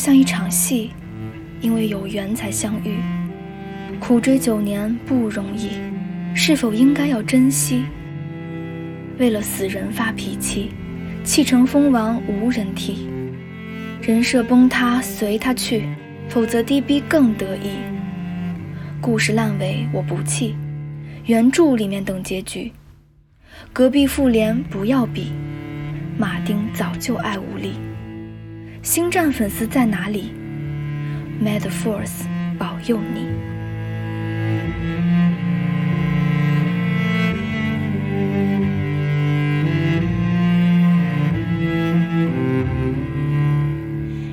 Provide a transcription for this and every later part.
像一场戏，因为有缘才相遇。苦追九年不容易，是否应该要珍惜？为了死人发脾气，气成蜂王无人替。人设崩塌随他去，否则低逼更得意。故事烂尾我不气，原著里面等结局。隔壁妇联不要比，马丁早就爱无力。星战粉丝在哪里？May the Force 保佑你。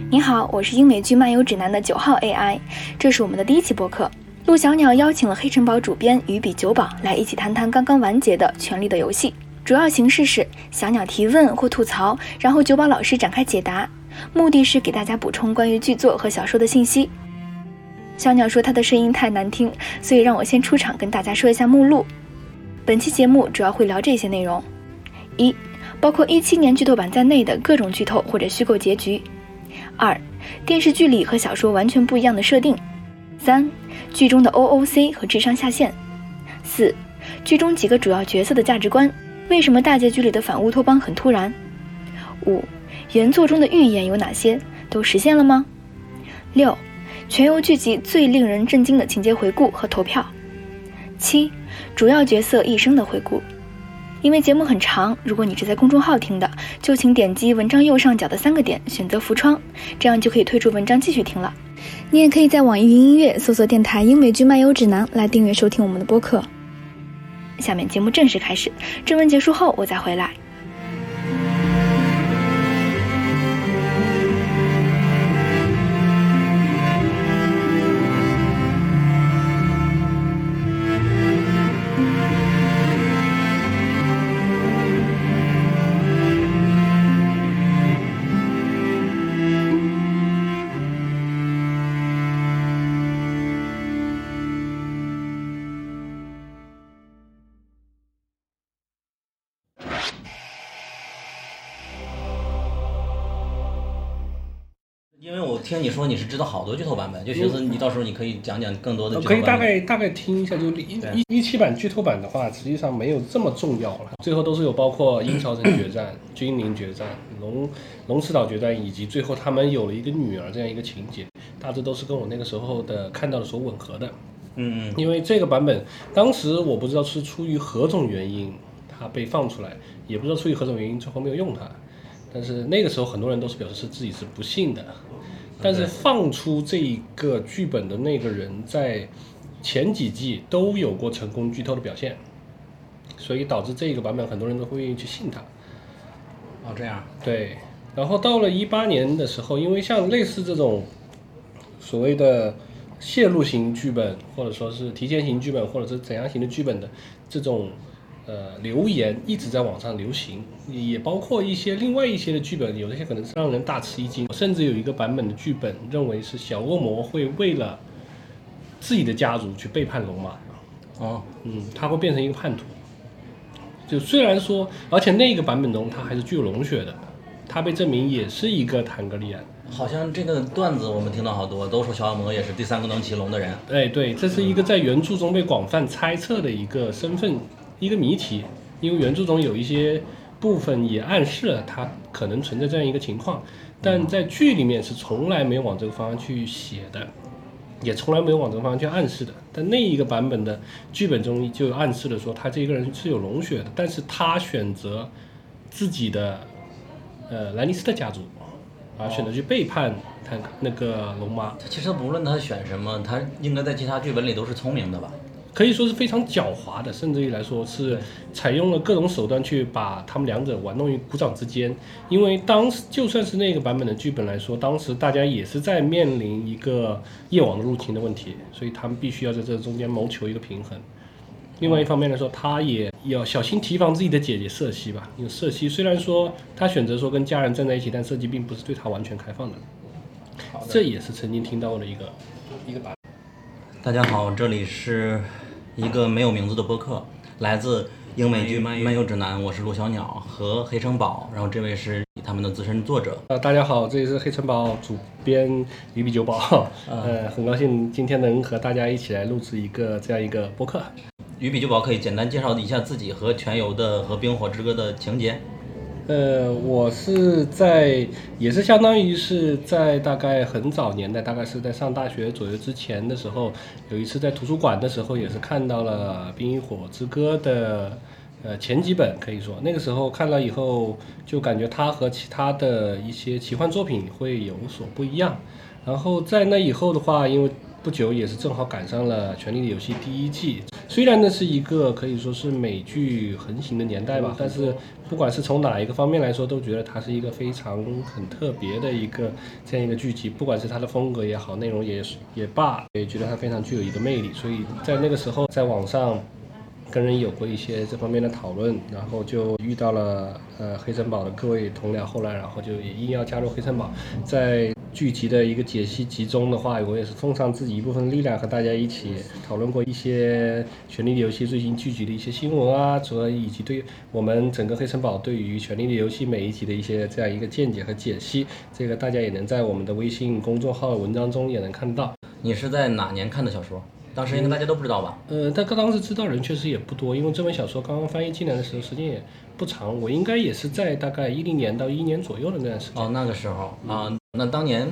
你好，我是英美剧漫游指南的九号 AI，这是我们的第一期播客。陆小鸟邀请了黑城堡主编鱼比九保来一起谈谈刚刚完结的《权力的游戏》。主要形式是小鸟提问或吐槽，然后九保老师展开解答，目的是给大家补充关于剧作和小说的信息。小鸟说他的声音太难听，所以让我先出场跟大家说一下目录。本期节目主要会聊这些内容：一、包括一七年剧透版在内的各种剧透或者虚构结局；二、电视剧里和小说完全不一样的设定；三、剧中的 OOC 和智商下限；四、剧中几个主要角色的价值观。为什么大结局里的反乌托邦很突然？五，原作中的预言有哪些？都实现了吗？六，全游剧集最令人震惊的情节回顾和投票。七，主要角色一生的回顾。因为节目很长，如果你是在公众号听的，就请点击文章右上角的三个点，选择浮窗，这样就可以退出文章继续听了。你也可以在网易云音乐搜索电台《英美剧漫游指南》来订阅收听我们的播客。下面节目正式开始，正文结束后我再回来。听你说你是知道好多剧透版本，就寻思你到时候你可以讲讲更多的。可以大概大概听一下，就一一一七版剧透版的话，实际上没有这么重要了。最后都是有包括鹰巢城决战、君临决战、龙龙池岛决战，以及最后他们有了一个女儿这样一个情节，大致都是跟我那个时候的看到的所吻合的。嗯嗯。因为这个版本当时我不知道是出于何种原因它被放出来，也不知道出于何种原因最后没有用它，但是那个时候很多人都是表示是自己是不信的。但是放出这一个剧本的那个人，在前几季都有过成功剧透的表现，所以导致这个版本很多人都会愿意去信他。哦，这样。对。然后到了一八年的时候，因为像类似这种所谓的泄露型剧本，或者说是提前型剧本，或者是怎样型的剧本的这种。呃，留言一直在网上流行，也包括一些另外一些的剧本，有一些可能是让人大吃一惊，甚至有一个版本的剧本认为是小恶魔会为了自己的家族去背叛龙马。哦，嗯，他会变成一个叛徒。就虽然说，而且那个版本中他还是具有龙血的，他被证明也是一个坦格利安。好像这个段子我们听到好多，都说小恶魔也是第三个能骑龙的人。哎，对，这是一个在原著中被广泛猜测的一个身份。一个谜题，因为原著中有一些部分也暗示了它可能存在这样一个情况，但在剧里面是从来没有往这个方向去写的，也从来没有往这个方向去暗示的。但那一个版本的剧本中就暗示了说他这个人是有龙血的，但是他选择自己的呃兰尼斯特家族，而选择去背叛他那个龙妈。其实无论他选什么，他应该在其他剧本里都是聪明的吧。可以说是非常狡猾的，甚至于来说是采用了各种手段去把他们两者玩弄于股掌之间。因为当时就算是那个版本的剧本来说，当时大家也是在面临一个夜王的入侵的问题，所以他们必须要在这中间谋求一个平衡。另外一方面来说，他也要小心提防自己的姐姐瑟西吧，因为瑟西虽然说他选择说跟家人站在一起，但瑟西并不是对他完全开放的。这也是曾经听到过的一个一个版。大家好，这里是。一个没有名字的播客，来自英美剧漫游指南，我是陆小鸟和黑城堡，然后这位是他们的资深作者。呃，大家好，这里是黑城堡主编鱼比酒保，呃，很高兴今天能和大家一起来录制一个这样一个播客。于比酒保可以简单介绍一下自己和全游的和冰火之歌的情节。呃，我是在，也是相当于是在大概很早年代，大概是在上大学左右之前的时候，有一次在图书馆的时候，也是看到了《冰与火之歌》的呃前几本，可以说那个时候看了以后，就感觉它和其他的一些奇幻作品会有所不一样。然后在那以后的话，因为不久也是正好赶上了《权力的游戏》第一季，虽然那是一个可以说是美剧横行的年代吧，但是不管是从哪一个方面来说，都觉得它是一个非常很特别的一个这样一个剧集，不管是它的风格也好，内容也也罢，也觉得它非常具有一个魅力。所以在那个时候，在网上跟人有过一些这方面的讨论，然后就遇到了呃黑城堡的各位同僚，后来然后就也硬要加入黑城堡，在。剧集的一个解析集中的话，我也是奉上自己一部分力量，和大家一起讨论过一些《权力的游戏》最新剧集的一些新闻啊，主要以及对我们整个黑城堡对于《权力的游戏》每一集的一些这样一个见解和解析。这个大家也能在我们的微信公众号文章中也能看到。你是在哪年看的小说？当时应该大家都不知道吧？呃，但当时知道人确实也不多，因为这本小说刚刚翻译进来的时候时间也不长，我应该也是在大概一零年到一年左右的那段时间。哦，那个时候啊。那当年，嗯，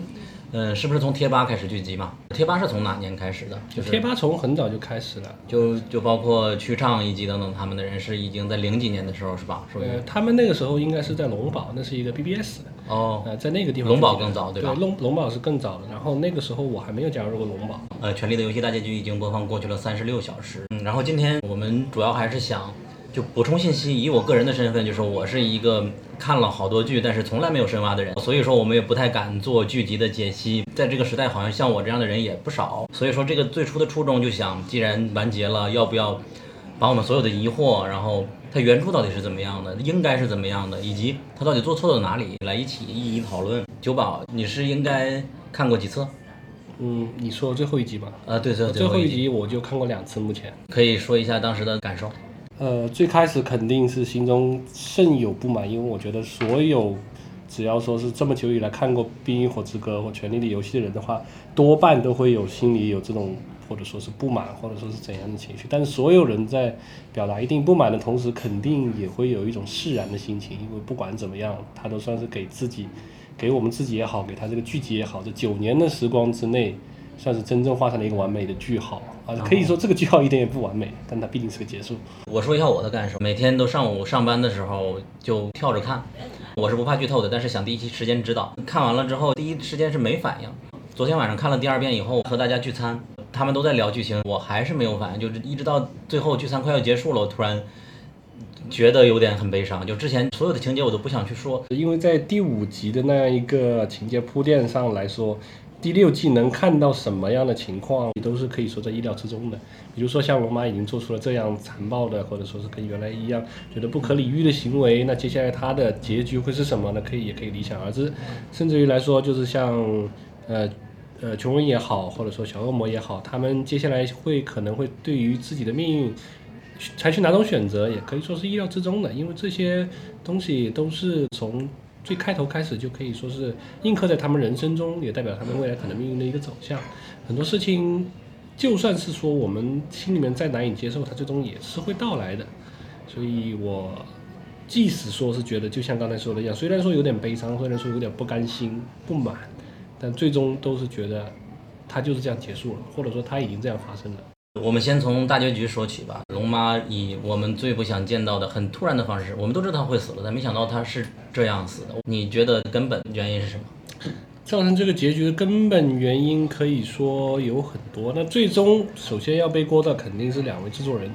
是不是从贴吧开始聚集嘛？贴吧是从哪年开始的？就是贴吧从很早就开始了，就就包括曲畅以及等等他们的人是已经在零几年的时候是吧？呃，他们那个时候应该是在龙宝，那是一个 BBS。哦。呃，在那个地方。龙宝更早对吧？对，龙龙宝是更早的。然后那个时候我还没有加入过龙宝。呃，权力的游戏大结局已经播放过去了三十六小时。嗯，然后今天我们主要还是想。就补充信息，以我个人的身份，就是我是一个看了好多剧，但是从来没有深挖的人，所以说我们也不太敢做剧集的解析。在这个时代，好像像我这样的人也不少，所以说这个最初的初衷就想，既然完结了，要不要把我们所有的疑惑，然后它原著到底是怎么样的，应该是怎么样的，以及它到底做错了哪里，来一起一一讨论。九宝，你是应该看过几次？嗯，你说最后一集吧。啊，对对，最后一集我就看过两次，目前可以说一下当时的感受。呃，最开始肯定是心中甚有不满，因为我觉得所有只要说是这么久以来看过《冰与火之歌》或《权力的游戏》的人的话，多半都会有心里有这种或者说是不满，或者说是怎样的情绪。但是所有人在表达一定不满的同时，肯定也会有一种释然的心情，因为不管怎么样，他都算是给自己、给我们自己也好，给他这个剧集也好，这九年的时光之内，算是真正画上了一个完美的句号。啊，可以说这个句号一点也不完美，但它毕竟是个结束。我说一下我的感受，每天都上午上班的时候就跳着看，我是不怕剧透的，但是想第一时间知道。看完了之后，第一时间是没反应。昨天晚上看了第二遍以后，和大家聚餐，他们都在聊剧情，我还是没有反应，就是一直到最后聚餐快要结束了，我突然觉得有点很悲伤。就之前所有的情节我都不想去说，因为在第五集的那样一个情节铺垫上来说。第六季能看到什么样的情况，都是可以说在意料之中的。比如说，像龙马已经做出了这样残暴的，或者说是跟原来一样觉得不可理喻的行为，那接下来他的结局会是什么呢？可以也可以理想而知。甚至于来说，就是像呃呃穷人也好，或者说小恶魔也好，他们接下来会可能会对于自己的命运采取哪种选择，也可以说是意料之中的。因为这些东西都是从。最开头开始就可以说是印刻在他们人生中，也代表他们未来可能命运的一个走向。很多事情，就算是说我们心里面再难以接受，它最终也是会到来的。所以我即使说是觉得，就像刚才说的一样，虽然说有点悲伤，虽然说有点不甘心、不满，但最终都是觉得它就是这样结束了，或者说它已经这样发生了。我们先从大结局说起吧。龙妈以我们最不想见到的很突然的方式，我们都知道她会死了，但没想到她是这样死的。你觉得根本原因是什么？造成这个结局的根本原因可以说有很多。那最终首先要背锅的肯定是两位制作人，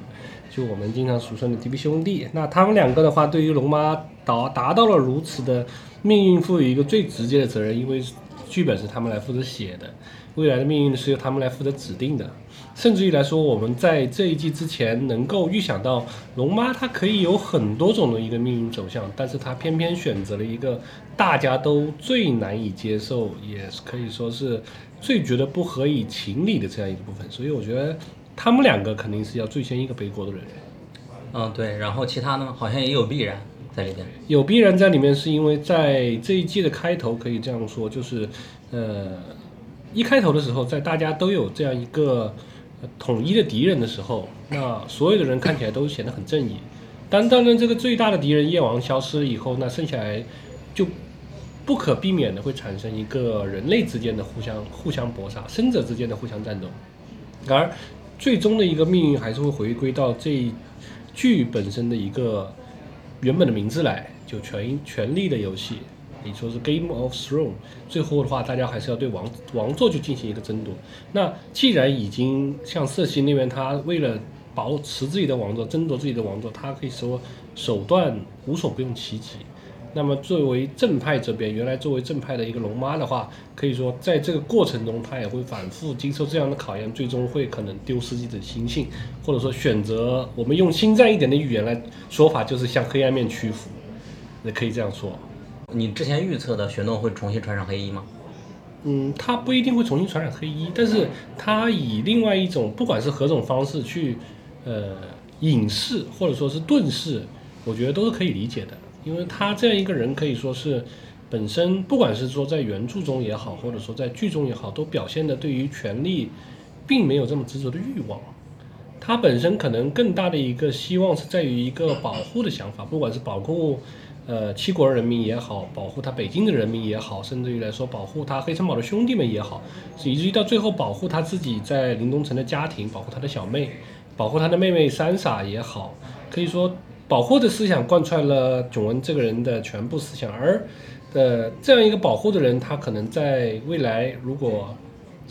就我们经常俗称的 DB 兄弟。那他们两个的话，对于龙妈达达到了如此的命运，赋予一个最直接的责任，因为剧本是他们来负责写的，未来的命运是由他们来负责指定的。甚至于来说，我们在这一季之前能够预想到龙妈她可以有很多种的一个命运走向，但是她偏偏选择了一个大家都最难以接受，也可以说是最觉得不合以情理的这样一个部分。所以我觉得他们两个肯定是要最先一个背锅的人。嗯，对。然后其他呢，好像也有必然。在里边？有必然在里面，是因为在这一季的开头可以这样说，就是呃，一开头的时候，在大家都有这样一个统一的敌人的时候，那所有的人看起来都显得很正义。但当然，这个最大的敌人夜王消失了以后，那剩下来就不可避免的会产生一个人类之间的互相互相搏杀，生者之间的互相战斗，然而最终的一个命运还是会回归到这剧本身的一个原本的名字来，就权权力的游戏，你说是 Game of Thrones，最后的话，大家还是要对王王座去进行一个争夺。那既然已经像瑟西那边，他为了保持自己的王座，争夺自己的王座，他可以说手段无所不用其极。那么作为正派这边，原来作为正派的一个龙妈的话，可以说在这个过程中，他也会反复经受这样的考验，最终会可能丢失自己的心性，或者说选择我们用心战一点的语言来说法，就是向黑暗面屈服，也可以这样说。你之前预测的雪诺会重新穿上黑衣吗？嗯，他不一定会重新传染黑衣，但是他以另外一种，不管是何种方式去，呃，隐士或者说是遁世，我觉得都是可以理解的。因为他这样一个人可以说是，本身不管是说在原著中也好，或者说在剧中也好，都表现的对于权力，并没有这么执着的欲望。他本身可能更大的一个希望是在于一个保护的想法，不管是保护。呃，七国人民也好，保护他北京的人民也好，甚至于来说保护他黑城堡的兄弟们也好，以至于到最后保护他自己在林东城的家庭，保护他的小妹，保护他的妹妹三傻也好，可以说保护的思想贯穿了囧文这个人的全部思想。而，呃，这样一个保护的人，他可能在未来如果。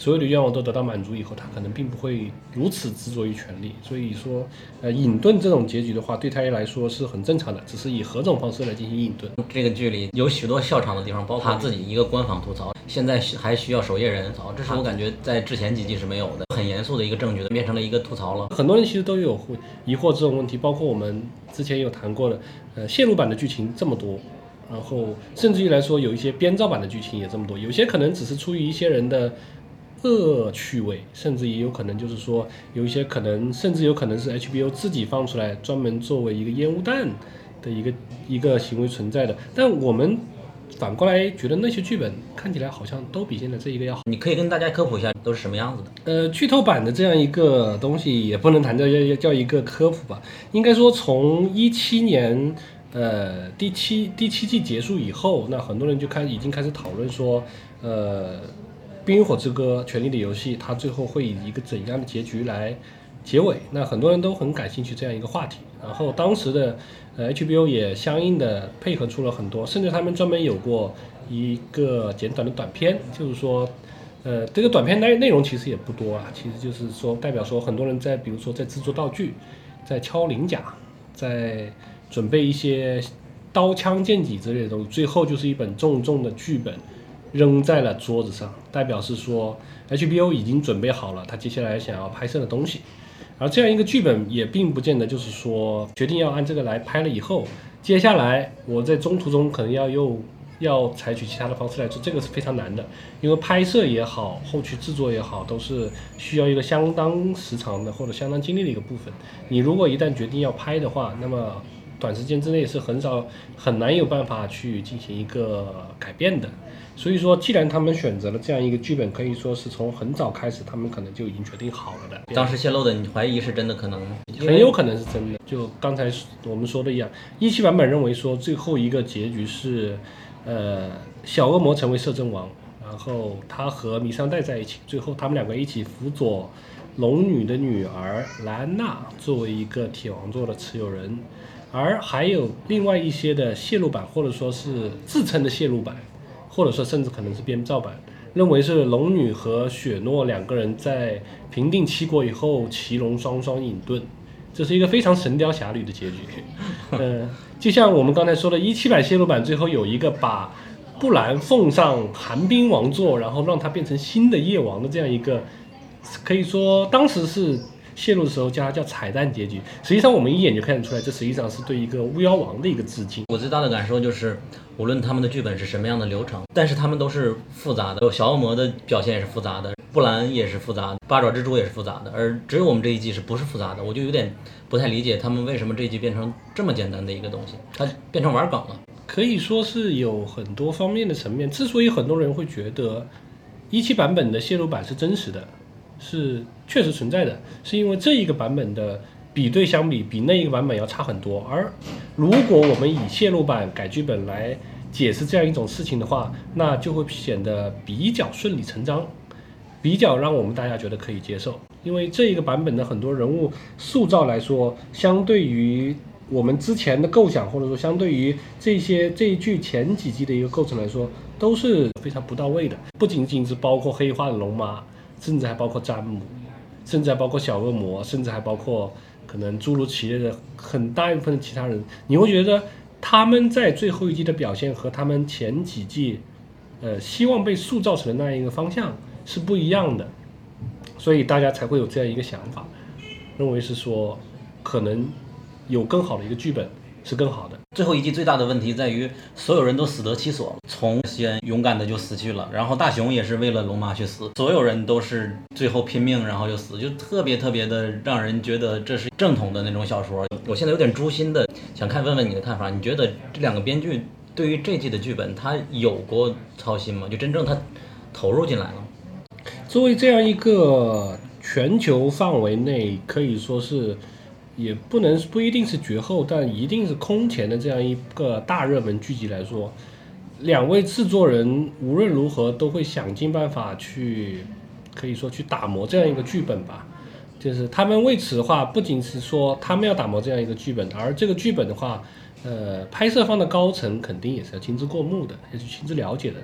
所有的愿望都得到满足以后，他可能并不会如此执着于权力。所以说，呃，隐遁这种结局的话，对他来说是很正常的，只是以何种方式来进行隐遁。这个剧里有许多笑场的地方，包括他自己一个官方吐槽，现在还需要守夜人槽，这是我感觉在之前几季是没有的，很严肃的一个证据的，变成了一个吐槽了。很多人其实都有疑惑这种问题，包括我们之前有谈过的，呃，线路版的剧情这么多，然后甚至于来说有一些编造版的剧情也这么多，有些可能只是出于一些人的。恶趣味，甚至也有可能就是说，有一些可能，甚至有可能是 HBO 自己放出来，专门作为一个烟雾弹的一个一个行为存在的。但我们反过来觉得那些剧本看起来好像都比现在这一个要好。你可以跟大家科普一下都是什么样子的？呃，剧透版的这样一个东西也不能谈叫叫叫一个科普吧，应该说从一七年呃第七第七季结束以后，那很多人就开已经开始讨论说，呃。《冰与火之歌：权力的游戏》，它最后会以一个怎样的结局来结尾？那很多人都很感兴趣这样一个话题。然后当时的呃 HBO 也相应的配合出了很多，甚至他们专门有过一个简短的短片，就是说，呃，这个短片内内容其实也不多啊，其实就是说代表说很多人在比如说在制作道具，在敲鳞甲，在准备一些刀枪剑戟之类的东西，最后就是一本重重的剧本。扔在了桌子上，代表是说 HBO 已经准备好了他接下来想要拍摄的东西，而这样一个剧本也并不见得就是说决定要按这个来拍了以后，接下来我在中途中可能要又要采取其他的方式来做，这个是非常难的，因为拍摄也好，后期制作也好，都是需要一个相当时长的或者相当精力的一个部分。你如果一旦决定要拍的话，那么短时间之内是很少很难有办法去进行一个改变的。所以说，既然他们选择了这样一个剧本，可以说是从很早开始，他们可能就已经决定好了的。当时泄露的，你怀疑是真的？可能很有可能是真的。就刚才我们说的一样，一期版本认为说最后一个结局是，呃，小恶魔成为摄政王，然后他和弥桑代在一起，最后他们两个一起辅佐龙女的女儿莱安娜作为一个铁王座的持有人，而还有另外一些的泄露版，或者说是自称的泄露版。或者说，甚至可能是编造版，认为是龙女和雪诺两个人在平定七国以后，骑龙双双隐遁，这是一个非常神雕侠侣的结局。嗯，就像我们刚才说的，一七版泄露版最后有一个把布兰奉上寒冰王座，然后让他变成新的夜王的这样一个，可以说当时是。泄露的时候叫它叫彩蛋结局，实际上我们一眼就看得出来，这实际上是对一个巫妖王的一个致敬。我最大的感受就是，无论他们的剧本是什么样的流程，但是他们都是复杂的。小恶魔的表现也是复杂的，布兰也是复杂的，八爪蜘蛛也是复杂的，而只有我们这一季是不是复杂的？我就有点不太理解他们为什么这一季变成这么简单的一个东西，它变成玩梗了。可以说是有很多方面的层面。之所以很多人会觉得一期版本的泄露版是真实的，是确实存在的，是因为这一个版本的比对相比，比那一个版本要差很多。而如果我们以泄露版改剧本来解释这样一种事情的话，那就会显得比较顺理成章，比较让我们大家觉得可以接受。因为这一个版本的很多人物塑造来说，相对于我们之前的构想，或者说相对于这些这一剧前几季的一个构成来说，都是非常不到位的。不仅仅是包括黑化的龙妈，甚至还包括詹姆，甚至还包括小恶魔，甚至还包括可能诸如此类的很大一部分其他人。你会觉得他们在最后一季的表现和他们前几季，呃，希望被塑造成那样一个方向是不一样的，所以大家才会有这样一个想法，认为是说可能。有更好的一个剧本是更好的。最后一季最大的问题在于，所有人都死得其所。从先勇敢的就死去了，然后大雄也是为了龙妈去死，所有人都是最后拼命，然后就死，就特别特别的让人觉得这是正统的那种小说。我现在有点诛心的想看，问问你的看法。你觉得这两个编剧对于这季的剧本，他有过操心吗？就真正他投入进来了？作为这样一个全球范围内可以说是。也不能不一定是绝后，但一定是空前的这样一个大热门剧集来说，两位制作人无论如何都会想尽办法去，可以说去打磨这样一个剧本吧。就是他们为此的话，不仅是说他们要打磨这样一个剧本，而这个剧本的话，呃，拍摄方的高层肯定也是要亲自过目的，也是亲自了解的。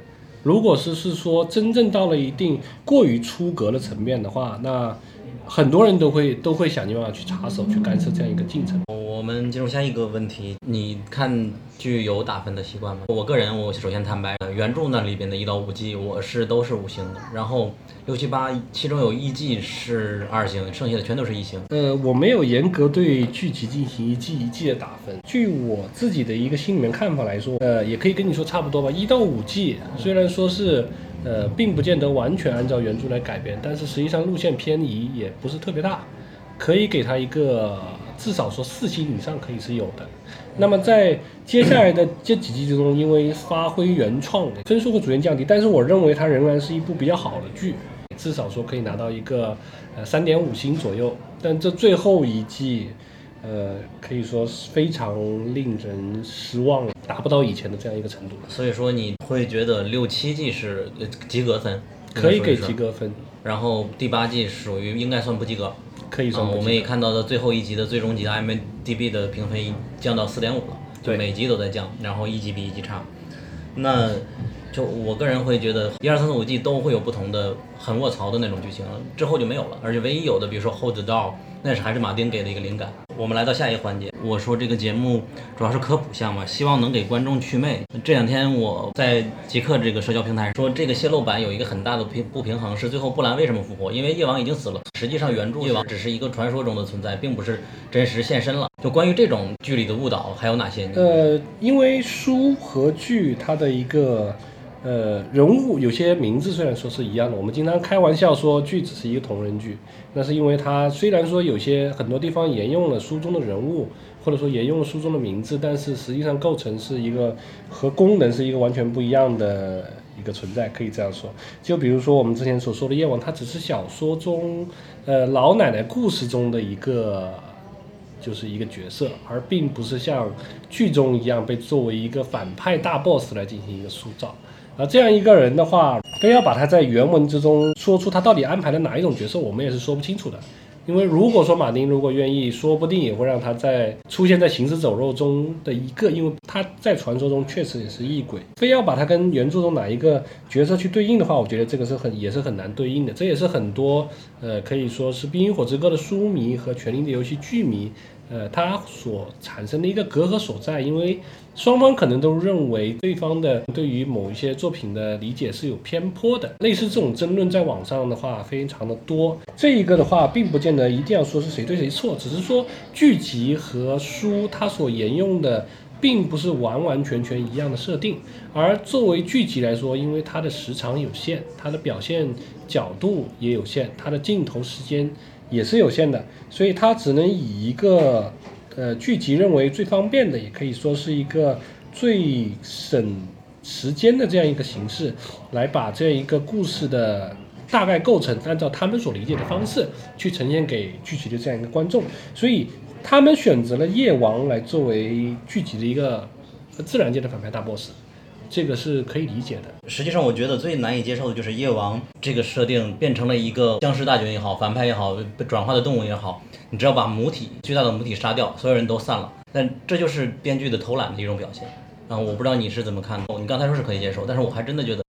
如果是是说真正到了一定过于出格的层面的话，那。很多人都会都会想尽办法去插手去干涉这样一个进程。我们进入下一个问题，你看剧有打分的习惯吗？我个人，我首先坦白，原著那里边的一到五季我是都是五星的，然后六七八其中有一季是二星，剩下的全都是一星。呃，我没有严格对剧集进行一季一季的打分。据我自己的一个心里面看法来说，呃，也可以跟你说差不多吧。一到五季虽然说是。呃，并不见得完全按照原著来改编，但是实际上路线偏移也不是特别大，可以给他一个至少说四星以上可以是有的。那么在接下来的这几季之中，因为发挥原创，分数会逐渐降低，但是我认为它仍然是一部比较好的剧，至少说可以拿到一个呃三点五星左右。但这最后一季。呃，可以说是非常令人失望，达不到以前的这样一个程度。所以说你会觉得六七季是及格分，可以给及格分。然后第八季属于应该算不及格，可以算。我们也看到的最后一集的最终集 IMDB 的评分降到四点五了，对，每集都在降，然后一集比一集差。那就我个人会觉得一二三四五季都会有不同的很卧槽的那种剧情，之后就没有了。而且唯一有的，比如说 Hold the Door，那是还是马丁给的一个灵感。我们来到下一个环节，我说这个节目主要是科普项嘛，希望能给观众祛魅。这两天我在极客这个社交平台说，这个泄露版有一个很大的平不平衡，是最后布兰为什么复活？因为夜王已经死了，实际上原著夜王只是一个传说中的存在，并不是真实现身了。就关于这种剧里的误导，还有哪些？呃，因为书和剧它的一个。呃，人物有些名字虽然说是一样的，我们经常开玩笑说剧只是一个同人剧，那是因为它虽然说有些很多地方沿用了书中的人物，或者说沿用了书中的名字，但是实际上构成是一个和功能是一个完全不一样的一个存在，可以这样说。就比如说我们之前所说的夜王，它只是小说中，呃，老奶奶故事中的一个，就是一个角色，而并不是像剧中一样被作为一个反派大 boss 来进行一个塑造。而这样一个人的话，非要把他在原文之中说出他到底安排了哪一种角色，我们也是说不清楚的。因为如果说马丁如果愿意，说不定也会让他在出现在行尸走肉中的一个，因为他在传说中确实也是异鬼。非要把他跟原著中哪一个角色去对应的话，我觉得这个是很也是很难对应的。这也是很多呃可以说是《冰与火之歌》的书迷和《权力的游戏》剧迷。呃，它所产生的一个隔阂所在，因为双方可能都认为对方的对于某一些作品的理解是有偏颇的。类似这种争论，在网上的话非常的多。这一个的话，并不见得一定要说是谁对谁错，只是说剧集和书它所沿用的，并不是完完全全一样的设定。而作为剧集来说，因为它的时长有限，它的表现角度也有限，它的镜头时间。也是有限的，所以它只能以一个呃剧集认为最方便的，也可以说是一个最省时间的这样一个形式，来把这样一个故事的大概构成，按照他们所理解的方式去呈现给剧集的这样一个观众，所以他们选择了夜王来作为剧集的一个自然界的反派大 boss。这个是可以理解的。实际上，我觉得最难以接受的就是夜王这个设定变成了一个僵尸大军也好，反派也好，被转化的动物也好，你只要把母体巨大的母体杀掉，所有人都散了。但这就是编剧的偷懒的一种表现。然后，我不知道你是怎么看的。你刚才说是可以接受，但是我还真的觉得，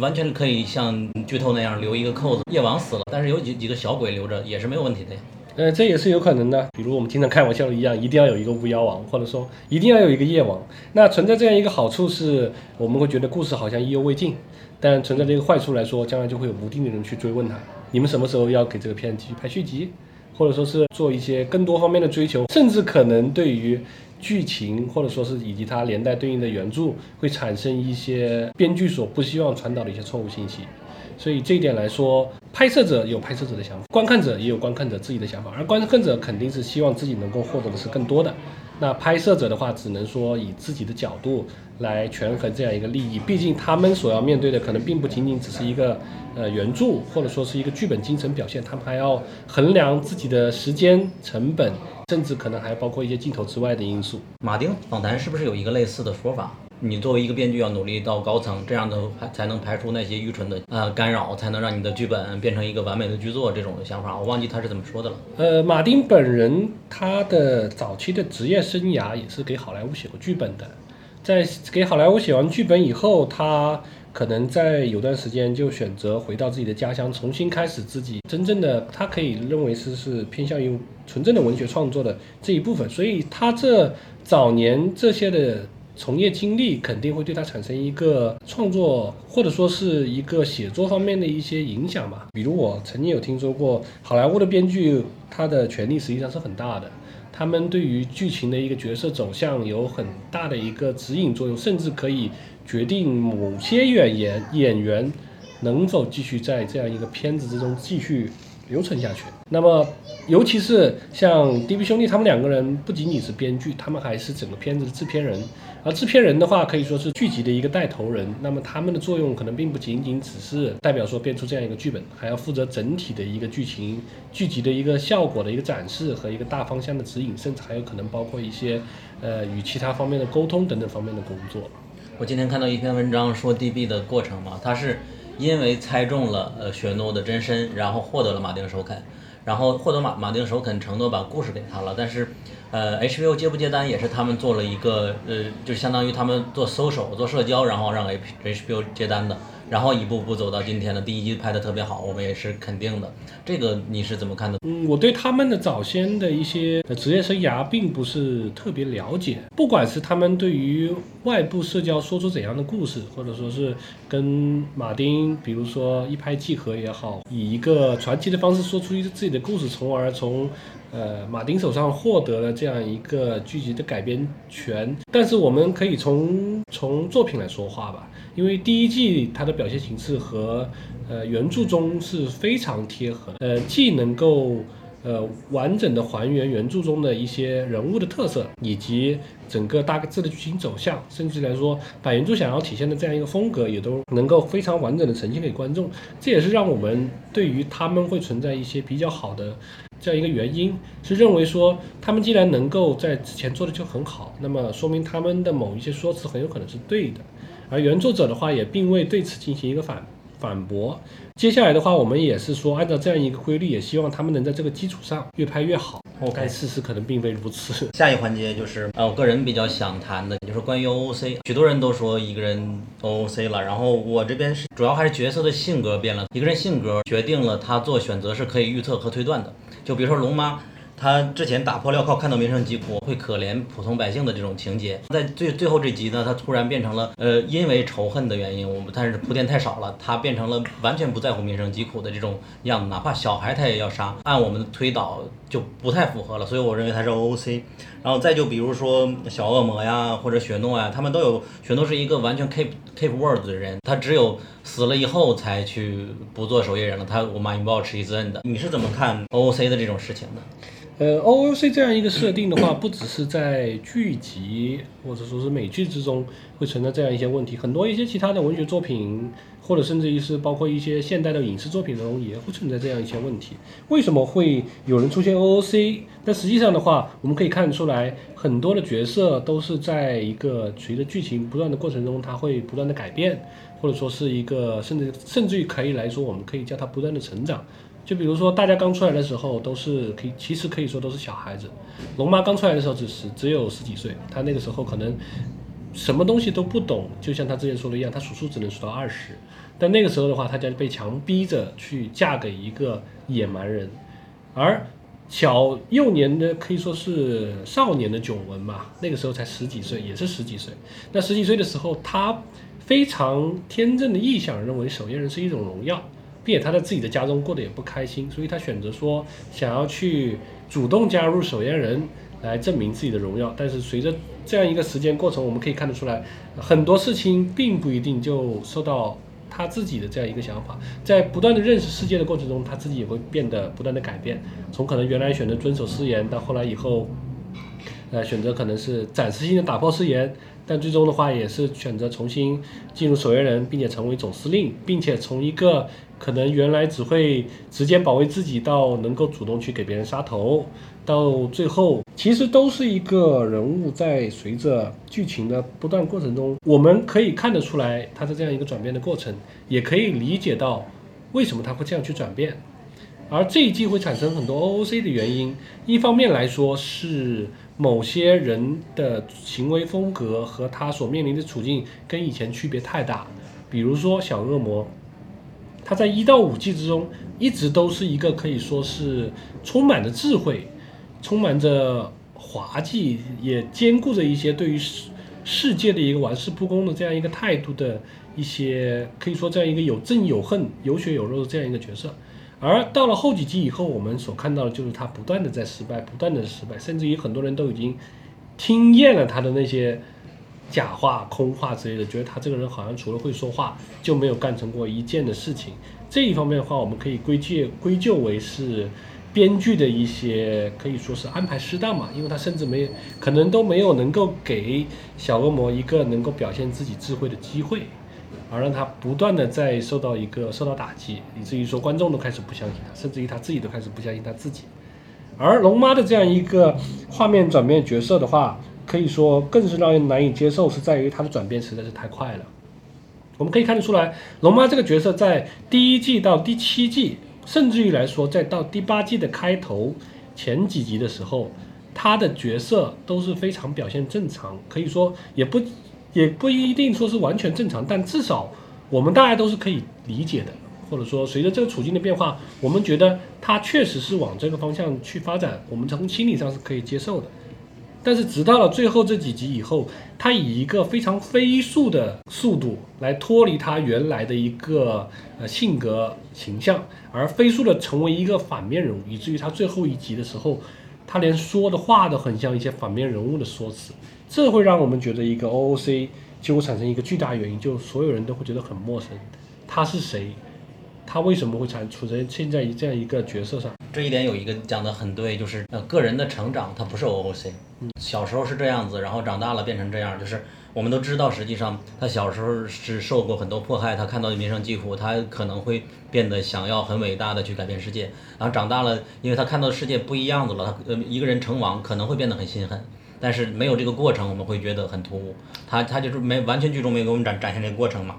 完全可以像剧透那样留一个扣子，夜王死了，但是有几几个小鬼留着也是没有问题的呀。呃，这也是有可能的。比如我们经常开玩笑的一样，一定要有一个巫妖王，或者说一定要有一个夜王。那存在这样一个好处是，我们会觉得故事好像意犹未尽；但存在这个坏处来说，将来就会有无定的人去追问他：你们什么时候要给这个片继续拍续集，或者说是做一些更多方面的追求，甚至可能对于剧情或者说是以及它连带对应的原著，会产生一些编剧所不希望传导的一些错误信息。所以这一点来说，拍摄者有拍摄者的想法，观看者也有观看者自己的想法，而观看者肯定是希望自己能够获得的是更多的。那拍摄者的话，只能说以自己的角度来权衡这样一个利益，毕竟他们所要面对的可能并不仅仅只是一个呃原著，或者说是一个剧本精神表现，他们还要衡量自己的时间成本，甚至可能还包括一些镜头之外的因素。马丁访谈是不是有一个类似的说法？你作为一个编剧，要努力到高层，这样的排才能排除那些愚蠢的呃干扰，才能让你的剧本变成一个完美的剧作。这种想法，我忘记他是怎么说的了。呃，马丁本人他的早期的职业生涯也是给好莱坞写过剧本的，在给好莱坞写完剧本以后，他可能在有段时间就选择回到自己的家乡，重新开始自己真正的他可以认为是是偏向于纯正的文学创作的这一部分。所以他这早年这些的。从业经历肯定会对他产生一个创作或者说是一个写作方面的一些影响吧。比如我曾经有听说过，好莱坞的编剧他的权力实际上是很大的，他们对于剧情的一个角色走向有很大的一个指引作用，甚至可以决定某些演员演员能否继续在这样一个片子之中继续。留存下去。那么，尤其是像 DB 兄弟他们两个人，不仅仅是编剧，他们还是整个片子的制片人。而制片人的话，可以说是剧集的一个带头人。那么他们的作用可能并不仅仅只是代表说编出这样一个剧本，还要负责整体的一个剧情、剧集的一个效果的一个展示和一个大方向的指引，甚至还有可能包括一些呃与其他方面的沟通等等方面的工作。我今天看到一篇文章说 DB 的过程嘛，他是。因为猜中了呃雪诺的真身，然后获得了马丁首肯，然后获得马马丁首肯，承诺把故事给他了。但是，呃，HBO 接不接单也是他们做了一个呃，就相当于他们做搜手做社交，然后让 HBO 接单的。然后一步步走到今天的第一集拍的特别好，我们也是肯定的。这个你是怎么看的？嗯，我对他们的早先的一些职业生涯并不是特别了解。不管是他们对于外部社交说出怎样的故事，或者说是跟马丁，比如说一拍即合也好，以一个传奇的方式说出一自己的故事，从而从呃马丁手上获得了这样一个剧集的改编权。但是我们可以从从作品来说话吧。因为第一季它的表现形式和呃原著中是非常贴合的，呃既能够呃完整的还原原著中的一些人物的特色，以及整个大致的剧情走向，甚至来说把原著想要体现的这样一个风格也都能够非常完整的呈现给观众。这也是让我们对于他们会存在一些比较好的这样一个原因，是认为说他们既然能够在之前做的就很好，那么说明他们的某一些说辞很有可能是对的。而原作者的话也并未对此进行一个反反驳。接下来的话，我们也是说，按照这样一个规律，也希望他们能在这个基础上越拍越好。但事实可能并非如此。下一环节就是，呃，我个人比较想谈的，就是关于 OOC。许多人都说一个人 OOC 了，然后我这边是主要还是角色的性格变了。一个人性格决定了他做选择是可以预测和推断的。就比如说龙妈。他之前打破镣铐看到民生疾苦，会可怜普通百姓的这种情节，在最最后这集呢，他突然变成了呃，因为仇恨的原因，我们但是铺垫太少了，他变成了完全不在乎民生疾苦的这种样子，哪怕小孩他也要杀，按我们的推导就不太符合了，所以我认为他是 OOC。然后再就比如说小恶魔呀，或者雪诺呀，他们都有雪诺是一个完全 keep keep word 的人，他只有死了以后才去不做守夜人了，他我 my watch is end。你是怎么看 OOC 的这种事情的？呃，OOC 这样一个设定的话，不只是在剧集或者说是美剧之中会存在这样一些问题，很多一些其他的文学作品，或者甚至于是包括一些现代的影视作品中也会存在这样一些问题。为什么会有人出现 OOC？但实际上的话，我们可以看出来，很多的角色都是在一个随着剧情不断的过程中，它会不断的改变，或者说是一个甚至甚至于可以来说，我们可以叫它不断的成长。就比如说，大家刚出来的时候都是可以，其实可以说都是小孩子。龙妈刚出来的时候只是只有十几岁，她那个时候可能什么东西都不懂，就像她之前说的一样，她数数只能数到二十。但那个时候的话，她就被强逼着去嫁给一个野蛮人。而小幼年的可以说是少年的囧文嘛，那个时候才十几岁，也是十几岁。那十几岁的时候，她非常天真的臆想，认为守夜人是一种荣耀。并且他在自己的家中过得也不开心，所以他选择说想要去主动加入守夜人来证明自己的荣耀。但是随着这样一个时间过程，我们可以看得出来，很多事情并不一定就受到他自己的这样一个想法。在不断的认识世界的过程中，他自己也会变得不断的改变。从可能原来选择遵守誓言，到后来以后，呃，选择可能是暂时性的打破誓言。但最终的话，也是选择重新进入守夜人，并且成为总司令，并且从一个可能原来只会直接保卫自己，到能够主动去给别人杀头，到最后其实都是一个人物在随着剧情的不断过程中，我们可以看得出来他的这样一个转变的过程，也可以理解到为什么他会这样去转变。而这一季会产生很多 OOC 的原因，一方面来说是。某些人的行为风格和他所面临的处境跟以前区别太大，比如说小恶魔，他在一到五季之中一直都是一个可以说是充满着智慧、充满着滑稽，也兼顾着一些对于世世界的一个玩世不恭的这样一个态度的一些，可以说这样一个有正有恨、有血有肉的这样一个角色。而到了后几集以后，我们所看到的就是他不断的在失败，不断的失败，甚至于很多人都已经听厌了他的那些假话、空话之类的，觉得他这个人好像除了会说话就没有干成过一件的事情。这一方面的话，我们可以归结归咎为是编剧的一些可以说是安排失当嘛，因为他甚至没可能都没有能够给小恶魔一个能够表现自己智慧的机会。而让他不断的在受到一个受到打击，以至于说观众都开始不相信他，甚至于他自己都开始不相信他自己。而龙妈的这样一个画面转变角色的话，可以说更是让人难以接受，是在于他的转变实在是太快了。我们可以看得出来，龙妈这个角色在第一季到第七季，甚至于来说，在到第八季的开头前几集的时候，他的角色都是非常表现正常，可以说也不。也不一定说是完全正常，但至少我们大家都是可以理解的，或者说随着这个处境的变化，我们觉得他确实是往这个方向去发展，我们从心理上是可以接受的。但是直到了最后这几集以后，他以一个非常飞速的速度来脱离他原来的一个呃性格形象，而飞速的成为一个反面人物，以至于他最后一集的时候，他连说的话都很像一些反面人物的说辞。这会让我们觉得一个 OOC 就会产生一个巨大原因，就所有人都会觉得很陌生。他是谁？他为什么会产处在现在这样一个角色上？这一点有一个讲的很对，就是呃个人的成长，他不是 OOC。小时候是这样子，然后长大了变成这样，就是我们都知道，实际上他小时候是受过很多迫害，他看到的民生疾苦，他可能会变得想要很伟大的去改变世界。然后长大了，因为他看到的世界不一样子了，他呃一个人成王可能会变得很心狠。但是没有这个过程，我们会觉得很突兀。他他就是没完全剧中没给我们展展现这个过程嘛。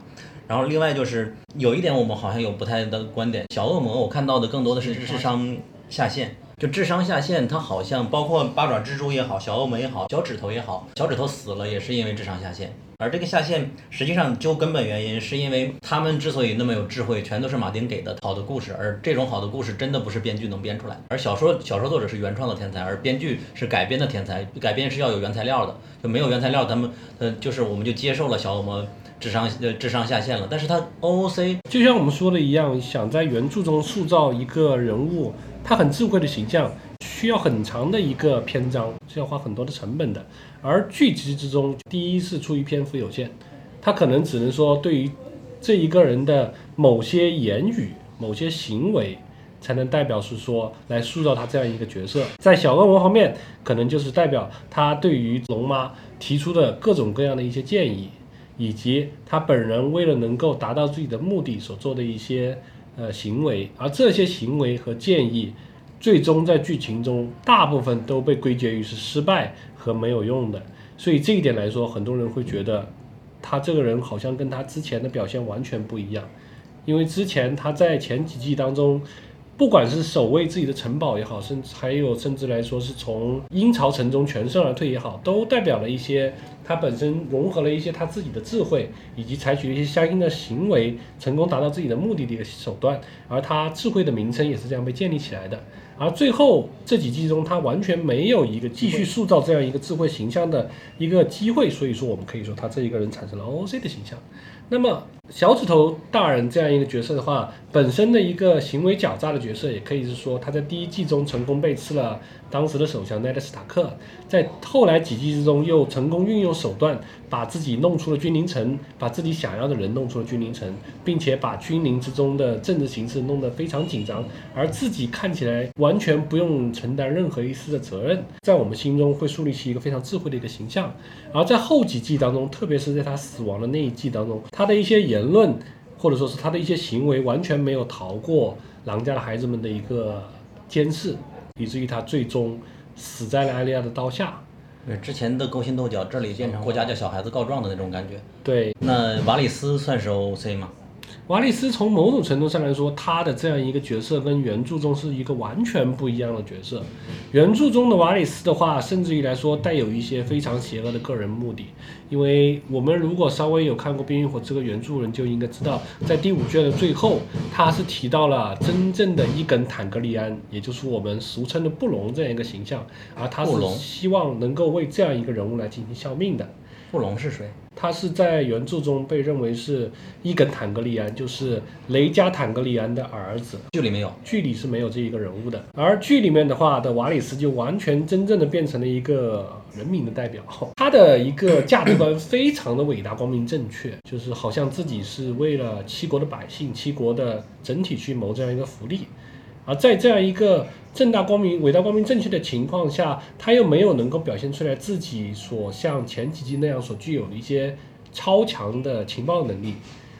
然后另外就是有一点我们好像有不太的观点，小恶魔我看到的更多的是智商下限。就智商下线，它好像包括八爪蜘蛛也好，小恶魔也好，小指头也好，小指头死了也是因为智商下线。而这个下线实际上究根本原因是因为他们之所以那么有智慧，全都是马丁给的好的故事，而这种好的故事真的不是编剧能编出来。而小说小说作者是原创的天才，而编剧是改编的天才，改编是要有原材料的，就没有原材料，他们呃就是我们就接受了小恶魔智商呃智商下线了。但是他 OOC 就像我们说的一样，想在原著中塑造一个人物，他很智慧的形象。需要很长的一个篇章，是要花很多的成本的。而剧集之中，第一是出于篇幅有限，他可能只能说对于这一个人的某些言语、某些行为，才能代表是说来塑造他这样一个角色。在小恶魔方面，可能就是代表他对于龙妈提出的各种各样的一些建议，以及他本人为了能够达到自己的目的所做的一些呃行为，而这些行为和建议。最终在剧情中，大部分都被归结于是失败和没有用的，所以这一点来说，很多人会觉得他这个人好像跟他之前的表现完全不一样，因为之前他在前几季当中。不管是守卫自己的城堡也好，甚至还有甚至来说是从阴曹城中全身而退也好，都代表了一些他本身融合了一些他自己的智慧，以及采取了一些相应的行为，成功达到自己的目的的一个手段。而他智慧的名称也是这样被建立起来的。而最后这几季中，他完全没有一个继续塑造这样一个智慧形象的一个机会，所以说我们可以说他这一个人产生了 OOC 的形象。那么小指头大人这样一个角色的话，本身的一个行为狡诈的角色，也可以是说他在第一季中成功被吃了当时的首相奈德斯塔克，在后来几季之中又成功运用手段，把自己弄出了君临城，把自己想要的人弄出了君临城，并且把君临之中的政治形势弄得非常紧张，而自己看起来完全不用承担任何一丝的责任，在我们心中会树立起一个非常智慧的一个形象。而在后几季当中，特别是在他死亡的那一季当中，他的一些言论，或者说是他的一些行为，完全没有逃过狼家的孩子们的一个监视，以至于他最终死在了艾利亚的刀下。对，之前的勾心斗角，这里变成国家叫小孩子告状的那种感觉。对，那瓦里斯算是 OOC 吗？瓦里斯从某种程度上来说，他的这样一个角色跟原著中是一个完全不一样的角色。原著中的瓦里斯的话，甚至于来说带有一些非常邪恶的个人目的。因为我们如果稍微有看过《冰与火》这个原著人，就应该知道，在第五卷的最后，他是提到了真正的伊根坦格利安，也就是我们俗称的布隆这样一个形象，而他是希望能够为这样一个人物来进行效命的。布隆是谁？他是在原著中被认为是伊根坦格利安，就是雷加坦格利安的儿子。剧里没有，剧里是没有这一个人物的。而剧里面的话的瓦里斯就完全真正的变成了一个人民的代表，他的一个价值观非常的伟大、光明、正确，就是好像自己是为了七国的百姓、七国的整体去谋这样一个福利。在这样一个正大光明、伟大光明正确的情况下，他又没有能够表现出来自己所像前几季那样所具有的一些超强的情报能力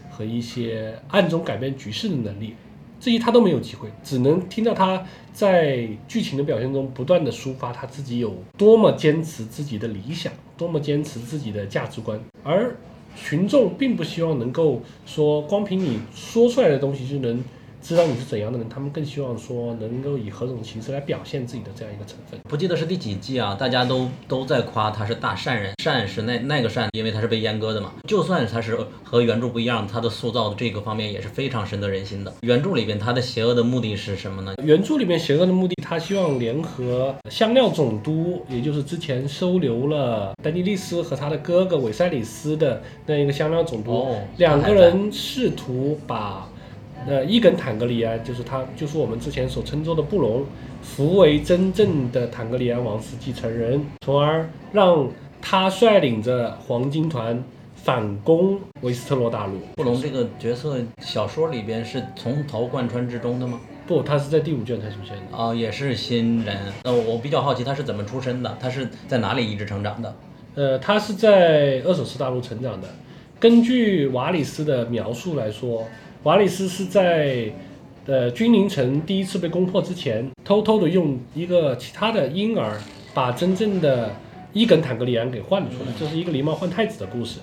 和一些暗中改变局势的能力，这些他都没有机会，只能听到他在剧情的表现中不断的抒发他自己有多么坚持自己的理想，多么坚持自己的价值观，而群众并不希望能够说光凭你说出来的东西就能。知道你是怎样的人，他们更希望说能够以何种形式来表现自己的这样一个成分。不记得是第几季啊？大家都都在夸他是大善人，善是那那个善，因为他是被阉割的嘛。就算他是和原著不一样，他的塑造的这个方面也是非常深得人心的。原著里边他的邪恶的目的是什么呢？原著里面邪恶的目的，他希望联合香料总督，也就是之前收留了丹尼利斯和他的哥哥韦塞里斯的那一个香料总督，两个人试图把。呃，伊根坦格里安就是他，就是我们之前所称作的布隆，扶为真正的坦格里安王室继承人，从而让他率领着黄金团反攻维斯特洛大陆。布隆这个角色，小说里边是从头贯穿至终的吗？不，他是在第五卷才出现的。啊，也是新人。那我比较好奇，他是怎么出身的？他是在哪里一直成长的？呃，他是在厄索斯大陆成长的。根据瓦里斯的描述来说。瓦里斯是在，呃，君临城第一次被攻破之前，偷偷的用一个其他的婴儿，把真正的伊根坦格里安给换了出来，这是一个狸猫换太子的故事。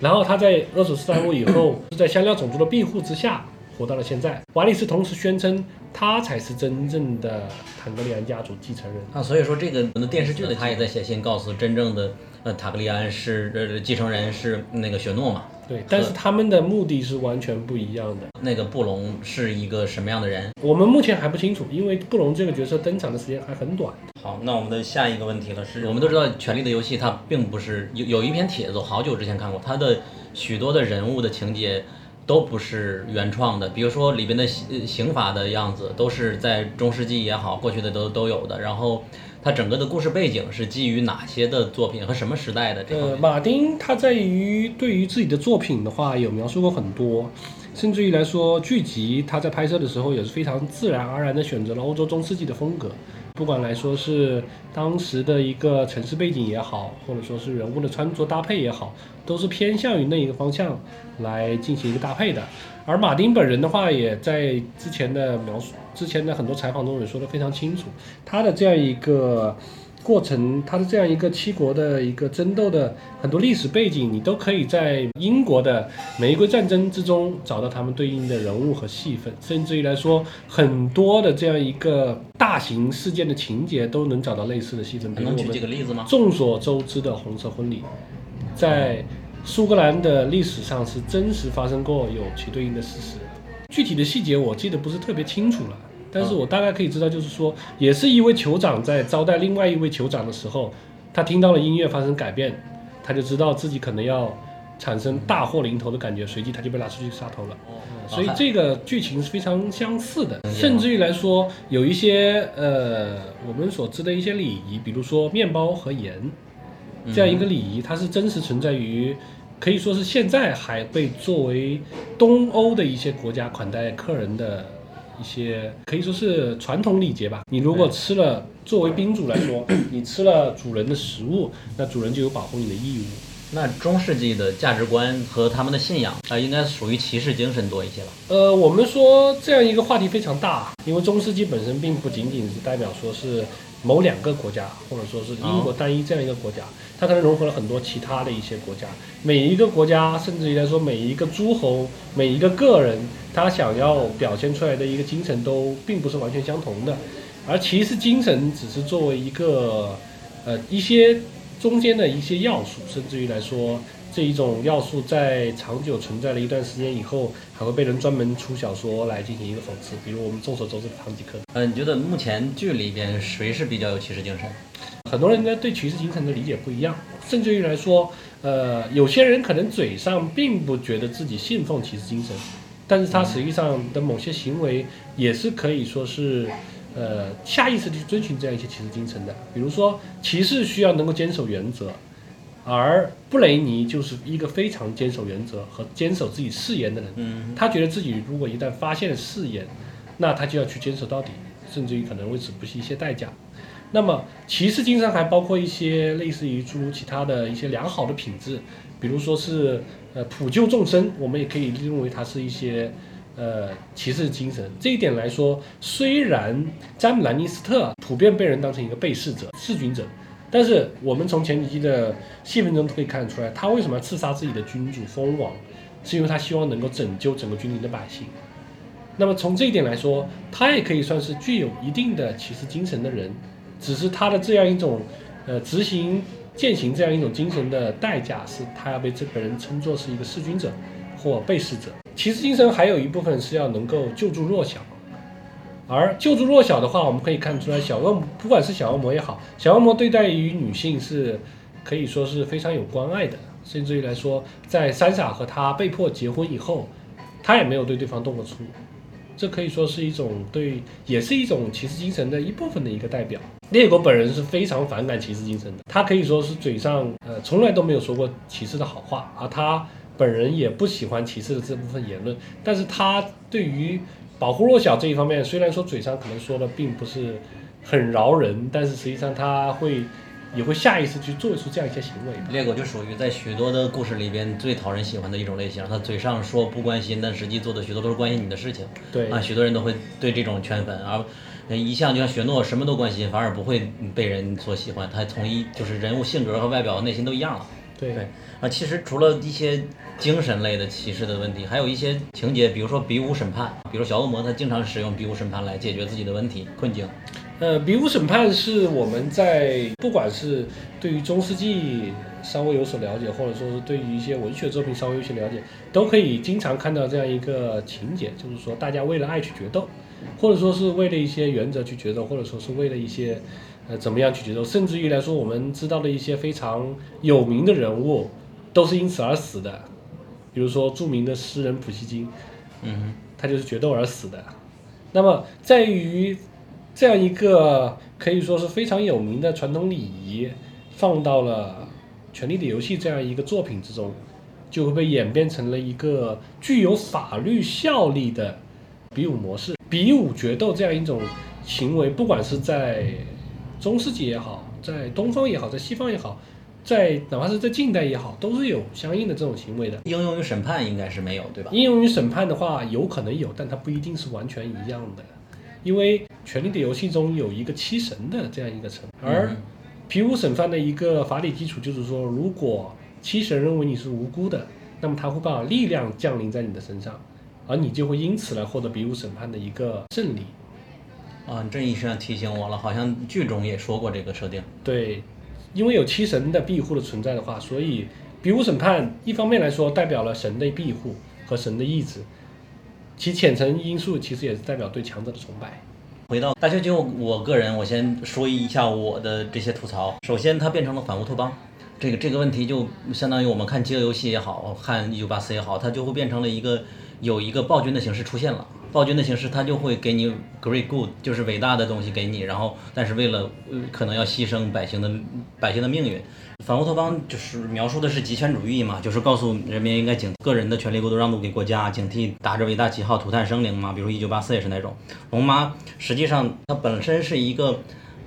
然后他在厄索斯大陆以后，是在香料种族的庇护之下，活到了现在。瓦里斯同时宣称，他才是真正的坦格利安家族继承人。啊，所以说这个那电视剧的他也在写信告诉真正的呃坦格利安是呃继承人是那个雪诺嘛，对，但是他们的目的是完全不一样的。那个布隆是一个什么样的人？我们目前还不清楚，因为布隆这个角色登场的时间还很短。好，那我们的下一个问题了，是我们都知道《权力的游戏》它并不是有有一篇帖子，我好久之前看过，它的许多的人物的情节都不是原创的，比如说里边的刑刑法的样子都是在中世纪也好，过去的都都有的，然后它整个的故事背景是基于哪些的作品和什么时代的这个呃，马丁他在于对于自己的作品的话，有描述过很多，甚至于来说，剧集他在拍摄的时候也是非常自然而然的选择了欧洲中世纪的风格。不管来说是当时的一个城市背景也好，或者说是人物的穿着搭配也好，都是偏向于那一个方向来进行一个搭配的。而马丁本人的话，也在之前的描述、之前的很多采访中也说得非常清楚，他的这样一个过程，他的这样一个七国的一个争斗的很多历史背景，你都可以在英国的玫瑰战争之中找到他们对应的人物和戏份，甚至于来说，很多的这样一个大型事件的情节都能找到类似的戏份，比如能举我们几个例子吗？众所周知的红色婚礼，在苏格兰的历史上是真实发生过，有其对应的事实。具体的细节我记得不是特别清楚了，但是我大概可以知道，就是说，也是一位酋长在招待另外一位酋长的时候，他听到了音乐发生改变，他就知道自己可能要产生大祸临头的感觉，随即他就被拉出去杀头了。所以这个剧情是非常相似的，甚至于来说，有一些呃我们所知的一些礼仪，比如说面包和盐这样一个礼仪，它是真实存在于，可以说是现在还被作为东欧的一些国家款待客人的一些，可以说是传统礼节吧。你如果吃了，作为宾主来说，你吃了主人的食物，那主人就有保护你的义务。那中世纪的价值观和他们的信仰啊、呃应该属于骑士精神多一些吧？呃，我们说这样一个话题非常大，因为中世纪本身并不仅仅是代表说是某两个国家，或者说是英国单一这样一个国家，它可能融合了很多其他的一些国家。每一个国家，甚至于来说每一个诸侯、每一个个人，他想要表现出来的一个精神都并不是完全相同的。而骑士精神只是作为一个呃一些中间的一些要素，甚至于来说，这一种要素在长久存在了一段时间以后，还会被人专门出小说来进行一个讽刺。比如我们众所周知的唐吉诃德，呃，你觉得目前剧里边谁是比较有骑士精神？很多人呢对骑士精神的理解不一样，甚至于来说，呃，有些人可能嘴上并不觉得自己信奉骑士精神，但是他实际上的某些行为也是可以说是。呃，下意识地去遵循这样一些骑士精神的，比如说骑士需要能够坚守原则，而布雷尼就是一个非常坚守原则和坚守自己誓言的人。嗯，他觉得自己如果一旦发现了誓言，那他就要去坚守到底，甚至于可能为此不惜一些代价。那么骑士精神还包括一些类似于诸如其他的一些良好的品质，比如说是呃普救众生，我们也可以认为它是一些呃骑士精神。这一点来说，虽然詹姆兰尼斯特普遍被人当成一个被试者、弑君者，但是我们从前几集的戏份中可以看出来，他为什么要刺杀自己的君主蜂王，是因为他希望能够拯救整个君临的百姓。那么从这一点来说，他也可以算是具有一定的骑士精神的人，只是他的这样一种呃执行践行这样一种精神的代价，是他要被这个人称作是一个弑君者或被弑者。骑士精神还有一部分是要能够救助弱小，而救助弱小的话，我们可以看出来，小恶魔不管是小恶魔也好，小恶魔对待于女性是可以说是非常有关爱的，甚至于来说，在三傻和他被迫结婚以后，他也没有对对方动过粗。这可以说是一种对，也是一种骑士精神的一部分的一个代表。列国本人是非常反感骑士精神的，他可以说是嘴上呃从来都没有说过骑士的好话，而他本人也不喜欢骑士的这部分言论。但是他对于保护弱小这一方面，虽然说嘴上可能说的并不是很饶人，但是实际上他会也会下意识去做出这样一些行为。猎狗就属于在许多的故事里边最讨人喜欢的一种类型。他嘴上说不关心，但实际做的许多都是关心你的事情。对啊，许多人都会对这种圈粉，而一向就像雪诺什么都关心，反而不会被人所喜欢。他从一就是人物性格和外表、内心都一样了。对对啊，其实除了一些精神类的歧视的问题，还有一些情节，比如说比武审判，比如小恶魔他经常使用比武审判来解决自己的问题困境。呃，比武审判是我们在不管是对于中世纪稍微有所了解，或者说是对于一些文学作品稍微有些了解，都可以经常看到这样一个情节，就是说大家为了爱去决斗，或者说是为了一些原则去决斗，或者说是为了一些呃怎么样去决斗，甚至于来说我们知道的一些非常有名的人物都是因此而死的，比如说著名的诗人普希金，嗯他就是决斗而死的。那么在于这样一个可以说是非常有名的传统礼仪，放到了《权力的游戏》这样一个作品之中，就会被演变成了一个具有法律效力的比武模式。比武决斗这样一种行为，不管是在中世纪也好，在东方也好，在西方也好，在哪怕是在近代也好，都是有相应的这种行为的。应用于审判应该是没有，对吧？应用于审判的话，有可能有，但它不一定是完全一样的，因为《权力的游戏》中有一个七神的这样一个成分，而嗯皮武审判的一个法理基础就是说，如果七神认为你是无辜的，那么他会把力量降临在你的身上，而你就会因此来获得比武审判的一个胜利。啊，你这一声提醒我了，好像剧中也说过这个设定。对，因为有七神的庇护的存在的话，所以比武审判一方面来说代表了神的庇护和神的意志，其浅层因素其实也是代表对强者的崇拜。回到大舅舅，我个人我先说一下我的这些吐槽。首先，它变成了反乌托邦，这个这个问题就相当于我们看饥饿游戏也好看一九八四也好，它就会变成了一个有一个暴君的形式出现了。暴君的形式，它就会给你 great good，就是伟大的东西给你，然后但是为了呃可能要牺牲百姓的百姓的命运。反乌托邦就是描述的是极权主义嘛，就是告诉人民应该警个人的权利过度让渡给国家，警惕打着伟大旗号涂炭生灵嘛。比如一九八四也是那种。龙妈实际上它本身是一个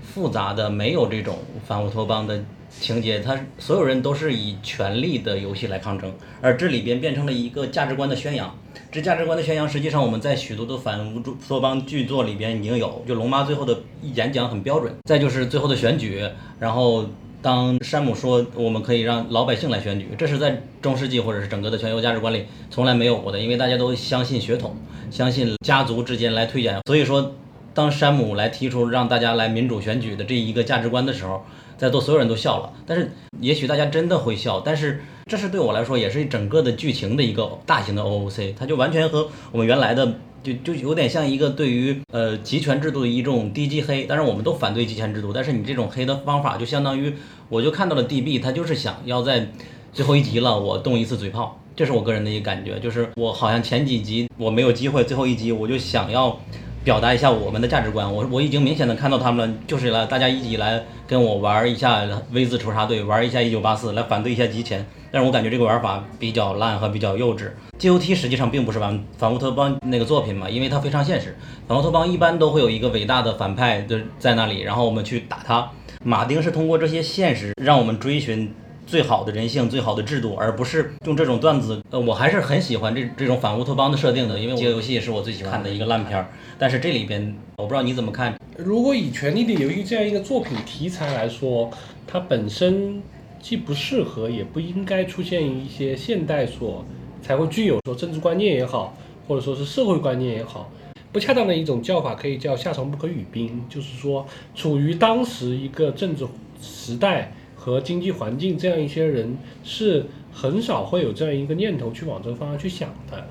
复杂的，没有这种反乌托邦的情节，它所有人都是以权力的游戏来抗争，而这里边变成了一个价值观的宣扬。这价值观的宣扬，实际上我们在许多的反乌托邦剧作里边已经有，就龙妈最后的演讲很标准。再就是最后的选举，然后当山姆说我们可以让老百姓来选举，这是在中世纪或者是整个的全球价值观里从来没有过的，因为大家都相信血统，相信家族之间来推荐。所以说，当山姆来提出让大家来民主选举的这一个价值观的时候，在座所有人都笑了。但是也许大家真的会笑，但是这是对我来说也是整个的剧情的一个大型的 OOC，它就完全和我们原来的。就就有点像一个对于呃集权制度的一种低级黑，但是我们都反对集权制度，但是你这种黑的方法就相当于我就看到了 DB，他就是想要在最后一集了，我动一次嘴炮，这是我个人的一个感觉，就是我好像前几集我没有机会，最后一集我就想要表达一下我们的价值观，我我已经明显的看到他们了，就是来大家一起来跟我玩一下 V 字仇杀队，玩一下一九八四，来反对一下集权，但是我感觉这个玩法比较烂和比较幼稚。GOT 实际上并不是反反乌托邦那个作品嘛，因为它非常现实。反乌托邦一般都会有一个伟大的反派的在那里，然后我们去打他。马丁是通过这些现实让我们追寻最好的人性、最好的制度，而不是用这种段子。呃，我还是很喜欢这这种反乌托邦的设定的，因为《饥饿游戏》也是我最喜欢的一个烂片儿。但是这里边我不知道你怎么看，如果以《权力的游戏》这样一个作品题材来说，它本身既不适合，也不应该出现一些现代所才会具有说政治观念也好，或者说是社会观念也好，不恰当的一种叫法可以叫夏虫不可语冰，就是说处于当时一个政治时代和经济环境，这样一些人是很少会有这样一个念头去往这个方向去想的。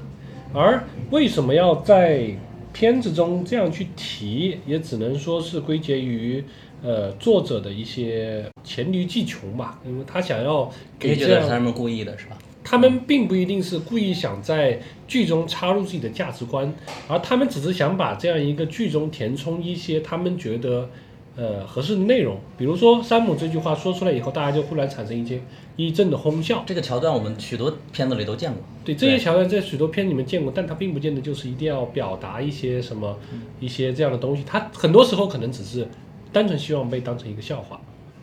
而为什么要在片子中这样去提，也只能说是归结于呃作者的一些黔驴技穷吧，因为他想要给这样得他们故意的是吧？他们并不一定是故意想在剧中插入自己的价值观，而他们只是想把这样一个剧中填充一些他们觉得呃合适的内容。比如说山姆这句话说出来以后，大家就忽然产生一些一阵的哄笑。这个桥段我们许多片子里都见过。对这些桥段在许多片里面见过，但它并不见得就是一定要表达一些什么一些这样的东西。它很多时候可能只是单纯希望被当成一个笑话。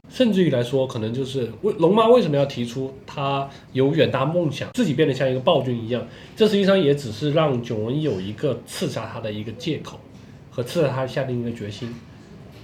甚至于来说，可能就是为龙妈为什么要提出她有远大梦想，自己变得像一个暴君一样，这实际上也只是让囧文有一个刺杀他的一个借口，和刺杀他下定一个决心。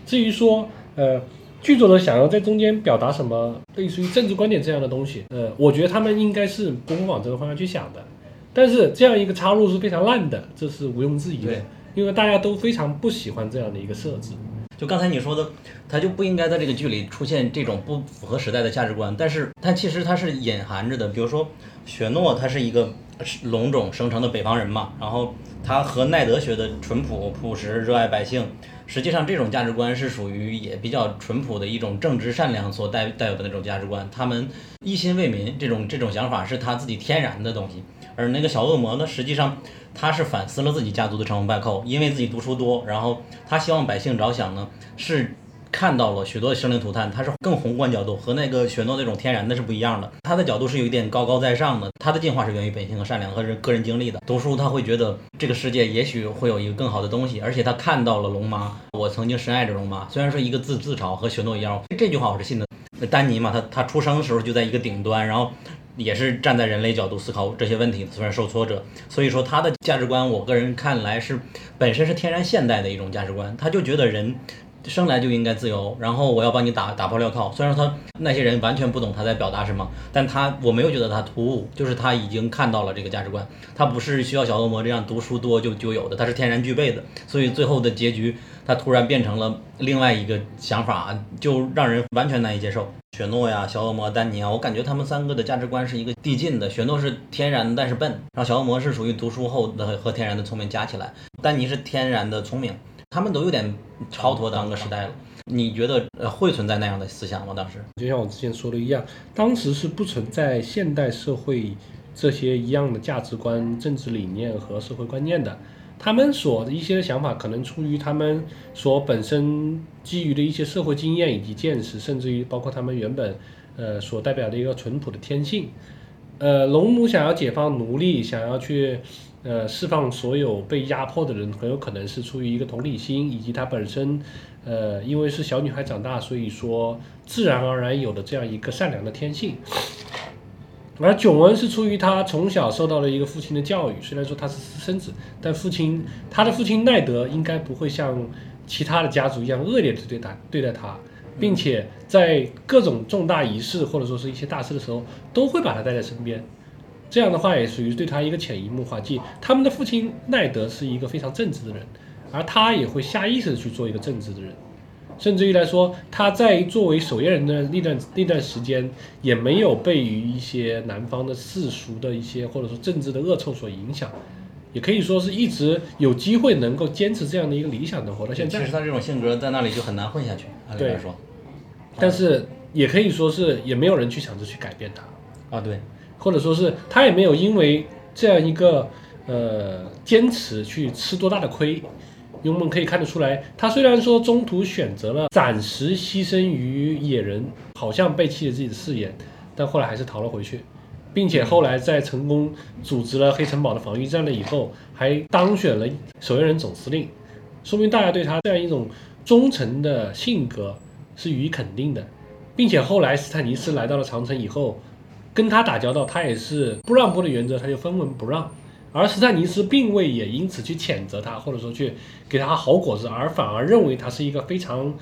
至于说，呃，剧作者想要在中间表达什么，类似于政治观点这样的东西，呃，我觉得他们应该是不会往这个方向去想的。但是这样一个插入是非常烂的，这是毋庸置疑的，因为大家都非常不喜欢这样的一个设置。就刚才你说的，他就不应该在这个剧里出现这种不符合时代的价值观，但是但其实它是隐含着的。比如说，雪诺他是一个龙种生成的北方人嘛，然后他和奈德学的淳朴、朴实、热爱百姓，实际上这种价值观是属于也比较淳朴的一种正直善良所带带有的那种价值观。他们一心为民这种这种想法是他自己天然的东西，而那个小恶魔呢，实际上。他是反思了自己家族的成王败寇，因为自己读书多，然后他希望百姓着想呢，是看到了许多的生灵涂炭，他是更宏观角度，和那个雪诺那种天然的是不一样的。他的角度是有一点高高在上的，他的进化是源于本性和善良和人个人经历的。读书他会觉得这个世界也许会有一个更好的东西，而且他看到了龙妈，我曾经深爱着龙妈，虽然说一个自自嘲和雪诺一样，这句话我是信的。丹尼嘛，他他出生的时候就在一个顶端，然后。也是站在人类角度思考这些问题，虽然受挫折，所以说他的价值观，我个人看来是本身是天然现代的一种价值观。他就觉得人生来就应该自由，然后我要帮你打打破镣铐。虽然说他那些人完全不懂他在表达什么，但他我没有觉得他突兀，就是他已经看到了这个价值观。他不是需要小恶魔这样读书多就就有的，他是天然具备的。所以最后的结局，他突然变成了另外一个想法，就让人完全难以接受。雪诺呀，小恶魔丹尼啊，我感觉他们三个的价值观是一个递进的。雪诺是天然但是笨，然后小恶魔是属于读书后的和天然的聪明加起来，丹尼是天然的聪明，他们都有点超脱当个时代了。你觉得呃会存在那样的思想吗？当时就像我之前说的一样，当时是不存在现代社会这些一样的价值观、政治理念和社会观念的。他们所的一些想法，可能出于他们所本身基于的一些社会经验以及见识，甚至于包括他们原本，呃，所代表的一个淳朴的天性。呃，龙母想要解放奴隶，想要去，呃，释放所有被压迫的人，很有可能是出于一个同理心，以及他本身，呃，因为是小女孩长大，所以说自然而然有的这样一个善良的天性。而囧恩是出于他从小受到了一个父亲的教育，虽然说他是私生子，但父亲他的父亲奈德应该不会像其他的家族一样恶劣的对待对待他，并且在各种重大仪式或者说是一些大事的时候，都会把他带在身边。这样的话也属于对他一个潜移默化，即他们的父亲奈德是一个非常正直的人，而他也会下意识的去做一个正直的人。甚至于来说，他在作为守夜人的那段那段时间，也没有被于一些南方的世俗的一些或者说政治的恶臭所影响，也可以说是一直有机会能够坚持这样的一个理想的活到现在。其实他这种性格在那里就很难混下去，按理来说。但是也可以说是也没有人去想着去改变他啊，对，或者说是他也没有因为这样一个呃坚持去吃多大的亏。因为我们可以看得出来，他虽然说中途选择了暂时牺牲于野人，好像背弃了自己的誓言，但后来还是逃了回去，并且后来在成功组织了黑城堡的防御战了以后，还当选了守夜人总司令，说明大家对他这样一种忠诚的性格是予以肯定的，并且后来斯坦尼斯来到了长城以后，跟他打交道，他也是不让步的原则，他就分文不让。而斯坦尼斯并未也因此去谴责他，或者说去给他好果子，而反而认为他是一个非常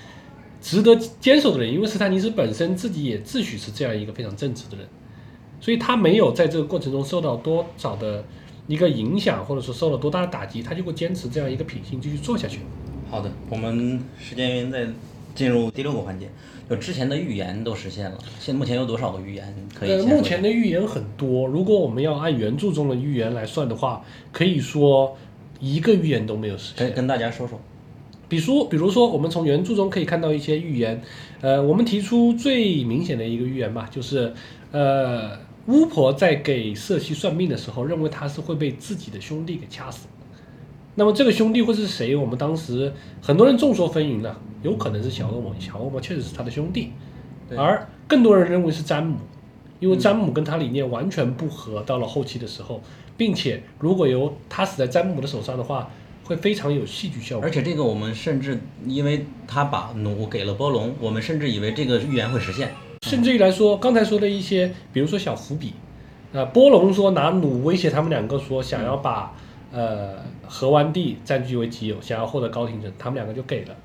值得坚守的人，因为斯坦尼斯本身自己也自诩是这样一个非常正直的人，所以他没有在这个过程中受到多少的一个影响，或者说受了多大的打击，他就会坚持这样一个品性继续做下去。好的，我们时间原因在进入第六个环节。就之前的预言都实现了，现目前有多少个预言可以？呃，目前的预言很多。如果我们要按原著中的预言来算的话，可以说一个预言都没有实现。可以跟大家说说，比如比如说，我们从原著中可以看到一些预言。呃，我们提出最明显的一个预言吧，就是呃，巫婆在给瑟西算命的时候，认为他是会被自己的兄弟给掐死。那么这个兄弟会是谁？我们当时很多人众说纷纭了，有可能是小恶魔，小恶魔确实是他的兄弟，而更多人认为是詹姆，因为詹姆跟他理念完全不合。到了后期的时候，并且如果由他死在詹姆的手上的话，会非常有戏剧效果。而且这个我们甚至因为他把弩给了波隆，我们甚至以为这个预言会实现。甚至于来说，刚才说的一些，比如说小伏笔，呃，波隆说拿弩威胁他们两个，说想要把。呃，河湾地占据为己有，想要获得高庭城，他们两个就给了。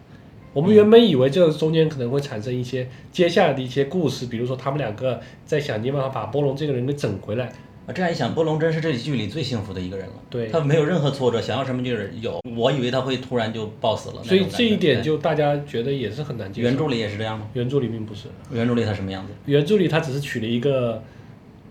我们原本以为这中间可能会产生一些接下来的一些故事，比如说他们两个在想尽办法把波龙这个人给整回来。啊，这样一想，波龙真是这剧里最幸福的一个人了。对他没有任何挫折，想要什么就是有。我以为他会突然就暴死了，所以这一点就大家觉得也是很难接受。原著里也是这样吗？原著里并不是，原著里他什么样子？原著里他只是娶了一个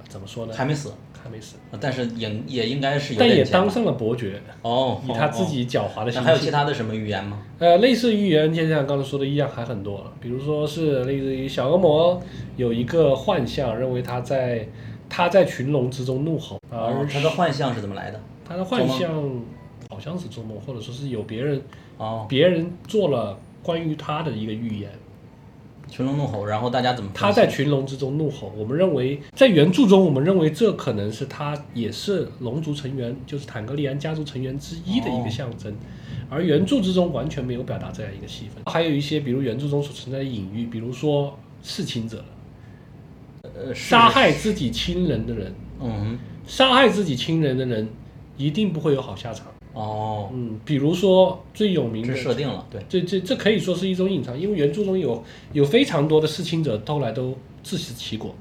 怎么说呢？还没死，还没死，但是也也应该是有但也当上了伯爵，哦，以他自哦。己狡猾的心那还有其。他的什么预言吗？呃，类似预言，就像刚才说的一样，还很多了。比如说是类似于小恶魔有一个幻象，认为他在他在群龙之中怒吼，而哦，他的幻象是怎么来的？他的幻象好像是做梦，或者说是有别人哦，别人做了关于他的一个预言。群龙怒吼，然后大家怎么？他在群龙之中怒吼，我们认为在原著中，我们认为这可能是他也是龙族成员，就是坦格利安家族成员之一的一个象征，而原著之中完全没有表达这样一个戏份。还有一些，比如原著中所存在的隐喻，比如说弑亲者，呃杀害自己亲人的人，嗯杀害自己亲人的人一定不会有好下场。哦，嗯，比如说最有名的设定了，对，这这这可以说是一种隐藏，因为原著中有有非常多的弑亲者后来都自食其果。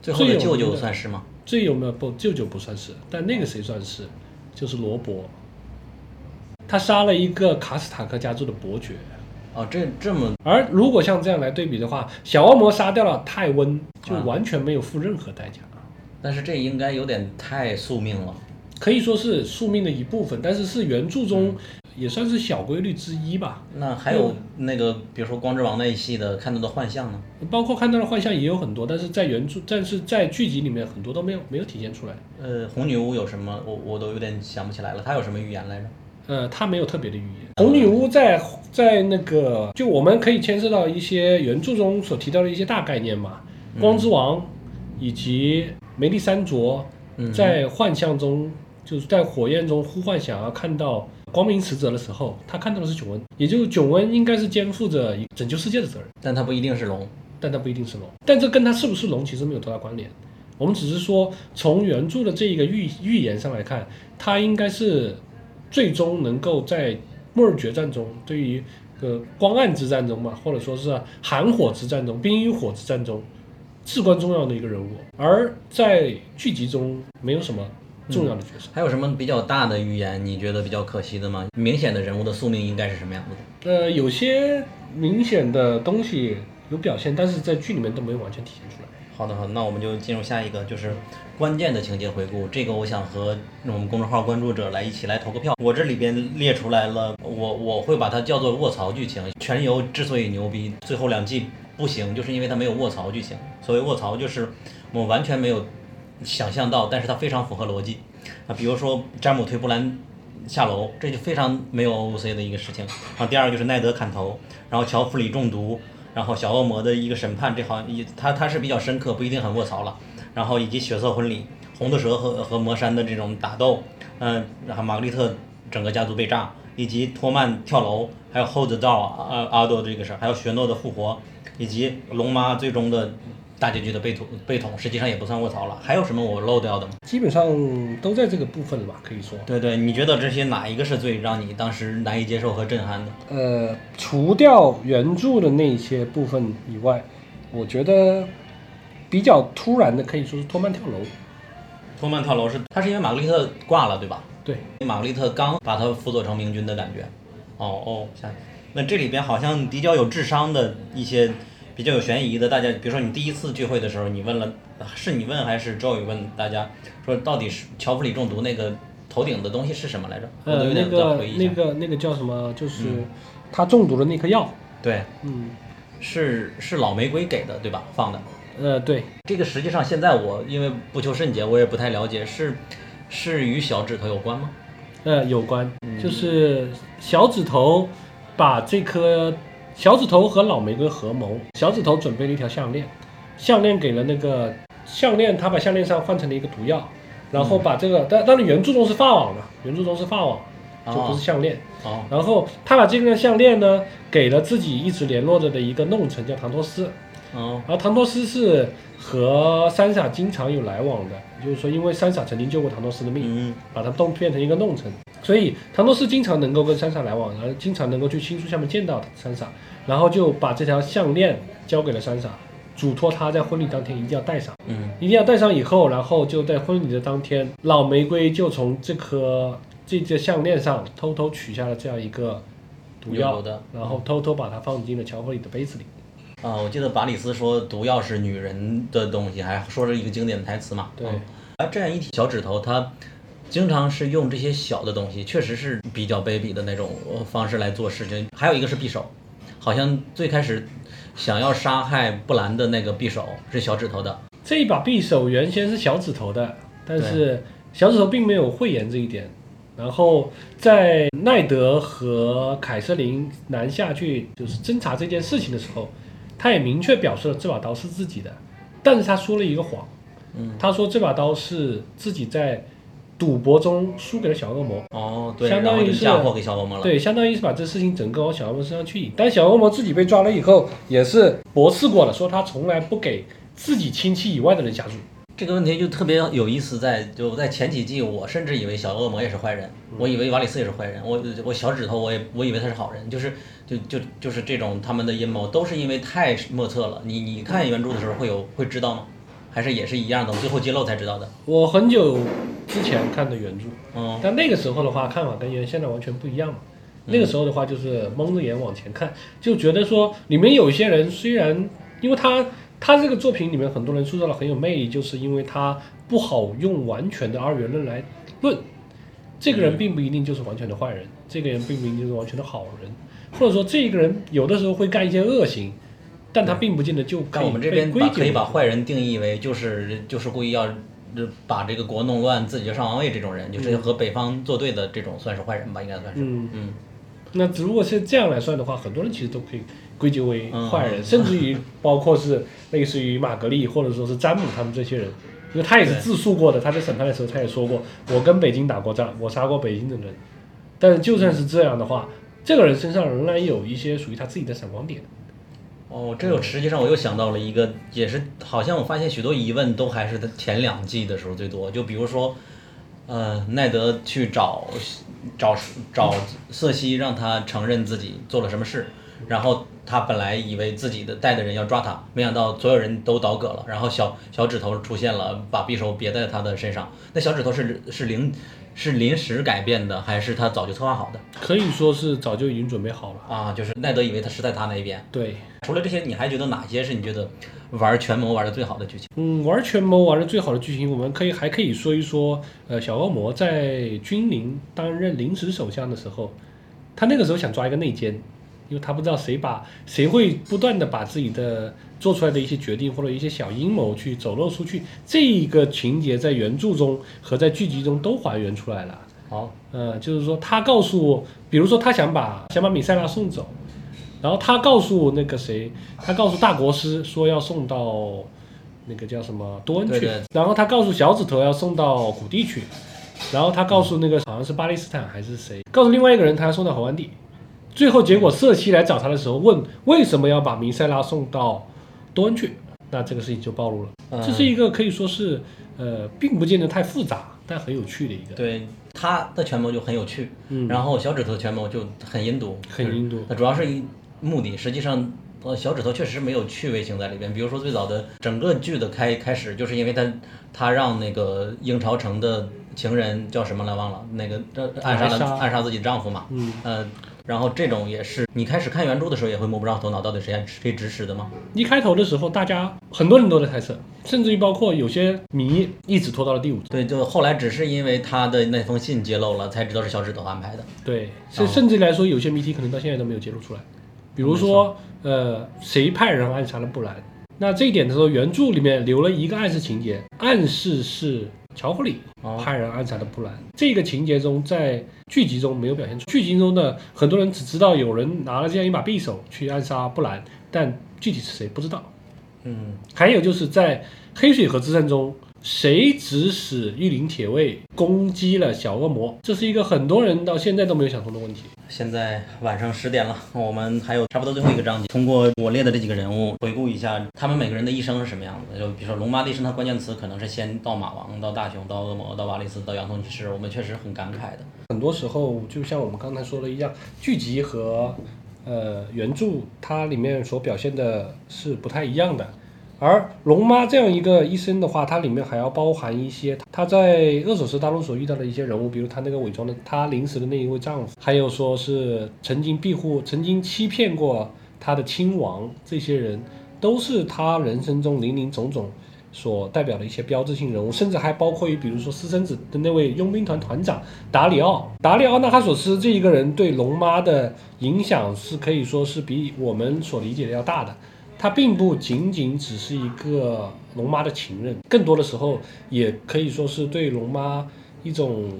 最后的舅舅算是吗？最有没有不舅舅不算是，但那个谁算是，就是罗伯，他杀了一个卡斯塔克家族的伯爵。哦，这这么而如果像这样来对比的话，小恶魔杀掉了泰温，就啊完全没有付任何代价，但是这应该有点太宿命了。可以说是宿命的一部分，但是是原著中也算是小规律之一吧。那还有那个，比如说光之王那一系的看到的幻象呢？包括看到的幻象也有很多，但是在原著，但是在剧集里面很多都没有没有体现出来。呃，红女巫有什么？我我都有点想不起来了。她有什么预言来着？呃，她没有特别的预言。红女巫在在那个，就我们可以牵涉到一些原著中所提到的一些大概念嘛，光之王以及梅丽珊卓嗯在幻象中，就是在火焰中呼唤想要看到光明使者的时候，他看到的是囧恩，也就是囧恩应该是肩负着拯救世界的责任，但他不一定是龙。但他不一定是龙，但这跟他是不是龙其实没有多大关联。我们只是说从原著的这一个预预言上来看，他应该是最终能够在末日决战中，对于呃光暗之战中嘛，或者说是寒火之战中、冰与火之战中至关重要的一个人物，而在剧集中没有什么重要的角色。还有什么比较大的预言？你觉得比较可惜的吗？明显的人物的宿命应该是什么样子的？呃，有些明显的东西有表现，但是在剧里面都没有完全体现出来。好的，好的，那我们就进入下一个，就是关键的情节回顾。这个我想和我们公众号关注者来一起来投个票。我这里边列出来了，我我会把它叫做卧槽剧情。全游之所以牛逼，最后两季不行，就是因为它没有卧槽剧情。所谓卧槽，就是我完全没有想象到，但是它非常符合逻辑啊。比如说詹姆推布兰下楼，这就非常没有 OOC 的一个事情。然后第二个就是奈德砍头，然后乔弗里中毒，然后小恶魔的一个审判，这好像也他他是比较深刻，不一定很卧槽了。然后以及血色婚礼，红的蛇和和魔山的这种打斗，嗯、然后玛格丽特整个家族被炸，以及托曼跳楼，还有 Hold the Door 啊阿多这个事儿，还有雪诺的复活，以及龙妈最终的大结局的被捅被捅，实际上也不算卧槽了。还有什么我漏掉的吗？基本上都在这个部分了吧，可以说。对对，你觉得这些哪一个是最让你当时难以接受和震撼的？呃，除掉原著的那些部分以外，我觉得比较突然的可以说是托曼跳楼。托曼跳楼是他是因为玛格丽特挂了，对吧？对，玛格丽特刚把他辅佐成明君的感觉。哦哦，想那这里边好像比较有智商的一些比较有悬疑的，大家比如说你第一次聚会的时候，你问了是你问还是 Joey 问大家说到底是乔弗里中毒那个头顶的东西是什么来着？我都呃，有点在那个回忆一下。那个那个叫什么？就是他中毒的那颗药。对，嗯，是是老玫瑰给的对吧？放的。呃，对，这个实际上现在我因为不求甚解，我也不太了解，是是与小指头有关吗？呃，有关，就是小指头把这颗小指头和老玫瑰合谋，小指头准备了一条项链，项链给了那个项链，他把项链上换成了一个毒药，然后把这个，但但是原著中是发网嘛，原著中是发网，就不是项链。哦，然后他把这个项链呢，给了自己一直联络着的一个弄臣叫唐托斯，哦，然后唐托斯是和三傻经常有来往的，就是说因为三傻曾经救过唐诺斯的命，嗯把他弄变成一个弄臣，所以唐诺斯经常能够跟三傻来往，然后经常能够去青树下面见到三傻，然后就把这条项链交给了三傻，嘱托他在婚礼当天一定要戴上。嗯一定要戴上以后，然后就在婚礼的当天，老玫瑰就从这颗这个项链上偷偷取下了这样一个毒药，的然后偷偷把它放进了乔弗里的杯子里。啊，我记得巴里斯说毒药是女人的东西，还说了一个经典的台词嘛。对嗯啊，这样一提小指头，他经常是用这些小的东西，确实是比较卑鄙的那种呃方式来做事情。还有一个是匕首，好像最开始想要杀害布兰的那个匕首是小指头的。这一把匕首原先是小指头的，但是小指头并没有讳言这一点。然后在奈德和凯瑟琳南下去就是侦查这件事情的时候，他也明确表示了这把刀是自己的，但是他说了一个谎，嗯，他说这把刀是自己在赌博中输给了小恶魔，哦，对，相当于是嫁祸给小恶魔了。对，相当于是把这事情整个往小恶魔身上去引。但小恶魔自己被抓了以后，也是驳斥过了，说他从来不给自己亲戚以外的人下注。这个问题就特别有意思在，就在前几季，我甚至以为小恶魔也是坏人，我以为瓦里斯也是坏人，我我小指头我也我以为他是好人，就是就就就是这种他们的阴谋都是因为太莫测了。你你看原著的时候会有会知道吗？还是也是一样的，最后揭露才知道的？我很久之前看的原著，嗯但那个时候的话，看法跟原现在完全不一样嘛。那个时候的话，就是蒙着眼往前看，就觉得说里面有一些人虽然，因为他他这个作品里面很多人塑造的很有魅力，就是因为他不好用完全的二元论来论，这个人并不一定就是完全的坏人，这个人并不一定就是完全的好人，或者说这个人有的时候会干一些恶行，但他并不见得就干我们这被边把可以把坏人定义为就是就是故意要呃把这个国弄乱，自己就上王位这种人，就是和北方作对的这种算是坏人吧，应该算是。嗯。嗯。那如果是这样来算的话，很多人其实都可以归结为坏人，嗯甚至于包括是类似于玛格丽或者说是詹姆他们这些人，因为他也是自述过的，他在审判的时候他也说过，我跟北京打过仗，我杀过北京的人。但是就算是这样的话，这个人身上仍然有一些属于他自己的闪光点。哦，这个实际上我又想到了一个，也是好像我发现许多疑问都还是他前两季的时候最多，就比如说，呃，奈德去找找找瑟西，让他承认自己做了什么事，然后他本来以为自己的带的人要抓他，没想到所有人都倒戈了，然后小小指头出现了，把匕首别在他的身上。那小指头是是临是临时改变的，还是他早就策划好的可以说是早就已经准备好了。啊？就是奈德以为他是在他那边。对，除了这些，你还觉得哪些是你觉得玩权谋玩的最好的剧情？嗯，玩权谋玩的最好的剧情，我们可以还可以说一说，呃，小恶魔在君临担任临时首相的时候，他那个时候想抓一个内奸，因为他不知道谁把谁会不断的把自己的做出来的一些决定或者一些小阴谋去走漏出去，这一个情节在原著中和在剧集中都还原出来了。好，呃，就是说他告诉，比如说他想把想把米塞拉送走，然后他告诉那个谁，他告诉大国师说要送到那个叫什么多恩去，对对。然后他告诉小指头要送到谷地去，然后他告诉那个好像是巴勒斯坦还是谁，告诉另外一个人他要送到侯安地，最后结果瑟西来找他的时候问为什么要把弥塞拉送到多恩去，那这个事情就暴露了。嗯这是一个可以说是呃，并不见得太复杂，但很有趣的一个。对他的权谋就很有趣，嗯然后小指头的权谋就很阴毒，很阴毒那主要是一目的，实际上。呃，小指头确实没有趣味性在里边。比如说最早的整个剧的开开始，就是因为他他让那个英朝城的情人叫什么来忘了，那个这暗杀暗杀了暗杀自己丈夫嘛。嗯，呃，然后这种也是你开始看原著的时候也会摸不着头脑，到底谁谁指使的吗？一开头的时候，大家很多人都在猜测，甚至于包括有些迷一直拖到了第五集。对，就后来只是因为他的那封信揭露了，才知道是小指头安排的。对，甚哦甚至来说，有些谜题可能到现在都没有揭露出来。比如说，呃，谁派人暗杀了布兰？那这一点的时候，原著里面留了一个暗示情节，暗示是乔弗里哦派人暗杀的布兰。这个情节中，在剧集中没有表现出。剧集中的很多人只知道有人拿了这样一把匕首去暗杀布兰，但具体是谁不知道。嗯，还有就是在黑水河之战中，谁指使玉林铁卫攻击了小恶魔？这是一个很多人到现在都没有想通的问题。现在晚上十点了，我们还有差不多最后一个章节。通过我列的这几个人物，回顾一下他们每个人的一生是什么样子。就比如说龙妈的一生，它关键词可能是先到马王，到大雄，到恶魔，到瓦里斯，到洋葱骑士。我们确实很感慨的。很多时候，就像我们刚才说的一样，剧集和呃原著它里面所表现的是不太一样的。而龙妈这样一个医生的话，它里面还要包含一些她在厄索斯大陆所遇到的一些人物，比如她那个伪装的她临时的那一位丈夫，还有说是曾经庇护、曾经欺骗过她的亲王，这些人都是她人生中林林总总所代表的一些标志性人物，甚至还包括于比如说私生子的那位佣兵团团长达里奥，达里奥纳哈索斯这一个人对龙妈的影响是可以说是比我们所理解的要大的。他并不仅仅只是一个龙妈的情人，更多的时候也可以说是对龙妈一种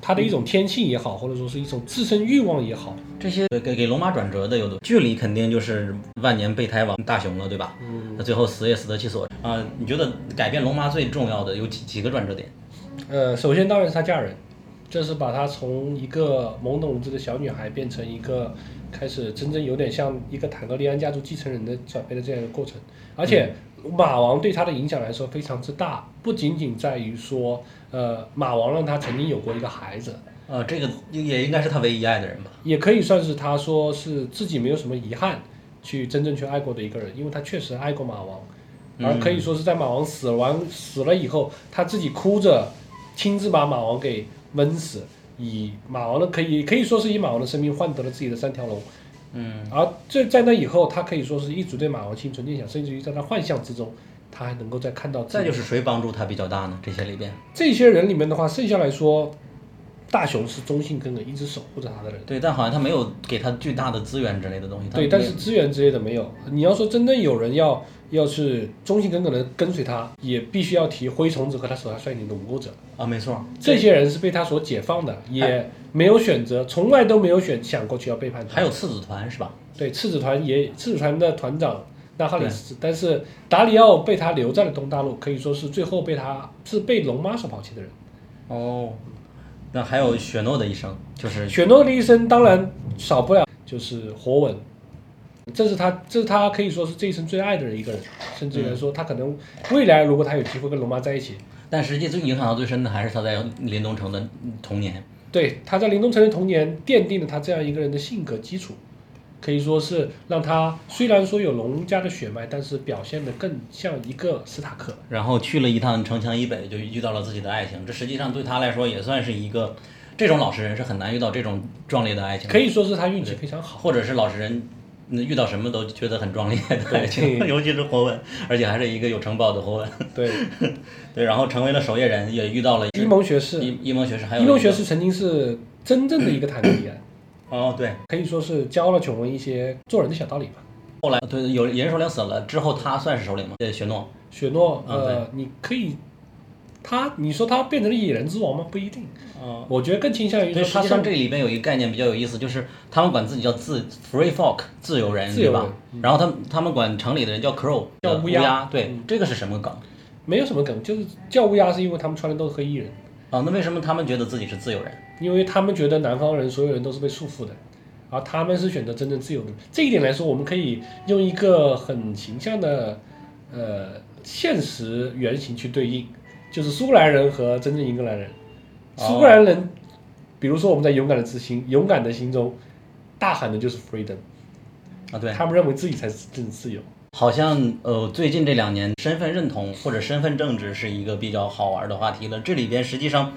他的一种天性也好，或者说是一种自身欲望也好。这些给给龙妈转折的有的距离肯定就是万年备胎王大雄了，对吧？嗯。那最后死也死得其所啊！你觉得改变龙妈最重要的有几几个转折点？呃，首先当然是她嫁人，这是把她从一个懵懂无知的小女孩变成一个。开始真正有点像一个坦格利安家族继承人的转变的这样一个过程，而且马王对他的影响来说非常之大，不仅仅在于说，呃，马王让他曾经有过一个孩子，呃，这个也应该是他唯一爱的人吧，也可以算是他说是自己没有什么遗憾去真正去爱过的一个人，因为他确实爱过马王，而可以说是在马王死完死了以后，他自己哭着亲自把马王给闷死。以马王的可以可以说是以马王的生命换得了自己的三条龙，嗯，而这在那以后，他可以说是一直对马王心存念想，甚至于在他幻象之中，他还能够再看到。再就是谁帮助他比较大呢？这些里边，这些人里面的话，剩下来说，大雄是忠心耿耿，一直守护着他的人。对，但好像他没有给他巨大的资源之类的东西。对，但是资源之类的没有。你要说真正有人要。要是忠心耿耿的跟随他，也必须要提灰虫子和他手下率领的无辜者啊，没错，这些人是被他所解放的，也没有选择，从来都没有选想过去要背叛他。还有次子团是吧？对，次子团也次子团的团长纳哈里斯，但是达里奥被他留在了东大陆，可以说是最后被他是被龙妈所抛弃的人。哦，那还有雪诺的一生，就是雪诺的一生，当然少不了就是火吻。这是他，这是他可以说是这一生最爱的人一个人，甚至来说，他可能未来如果他有机会跟龙妈在一起，但实际最影响到最深的还是他在林东城的童年。对，他在林东城的童年奠定了他这样一个人的性格基础，可以说是让他虽然说有龙家的血脉，但是表现的更像一个斯塔克。然后去了一趟城墙以北，就遇到了自己的爱情，这实际上对他来说也算是一个，这种老实人是很难遇到这种壮烈的爱情。可以说是他运气非常好，或者是老实人。那遇到什么都觉得很壮烈的爱情，尤其是火吻，而且还是一个有城堡的火吻。对，对，然后成为了守夜人，也遇到了伊蒙学士。伊伊蒙学士还有伊蒙学士曾经是真正的一个坦格利安。哦，对，可以说是教了琼文一些做人的小道理吧。后来，对，有野人首领死了之后，他算是首领吗？对，雪诺。雪诺，呃，你可以。他，你说他变成了野人之王吗？不一定。嗯，我觉得更倾向于说，实际上这里边有一个概念比较有意思，就是他们管自己叫自 free folk 自由人，对吧？然后他们他们管城里的人叫 crow 叫乌鸦。对，这个是什么梗？没有什么梗，就是叫乌鸦是因为他们穿的都是黑衣人。啊，那为什么他们觉得自己是自由人？因为他们觉得南方人所有人都是被束缚的，而他们是选择真正自由的。这一点来说，我们可以用一个很形象的呃现实原型去对应。就是苏格兰人和真正英格兰人，苏格兰人，比如说我们在勇敢的之心、勇敢的心中，大喊的就是 freedom，啊，对他们认为自己才是真自由。好像呃，最近这两年身份认同或者身份政治是一个比较好玩的话题了。这里边实际上，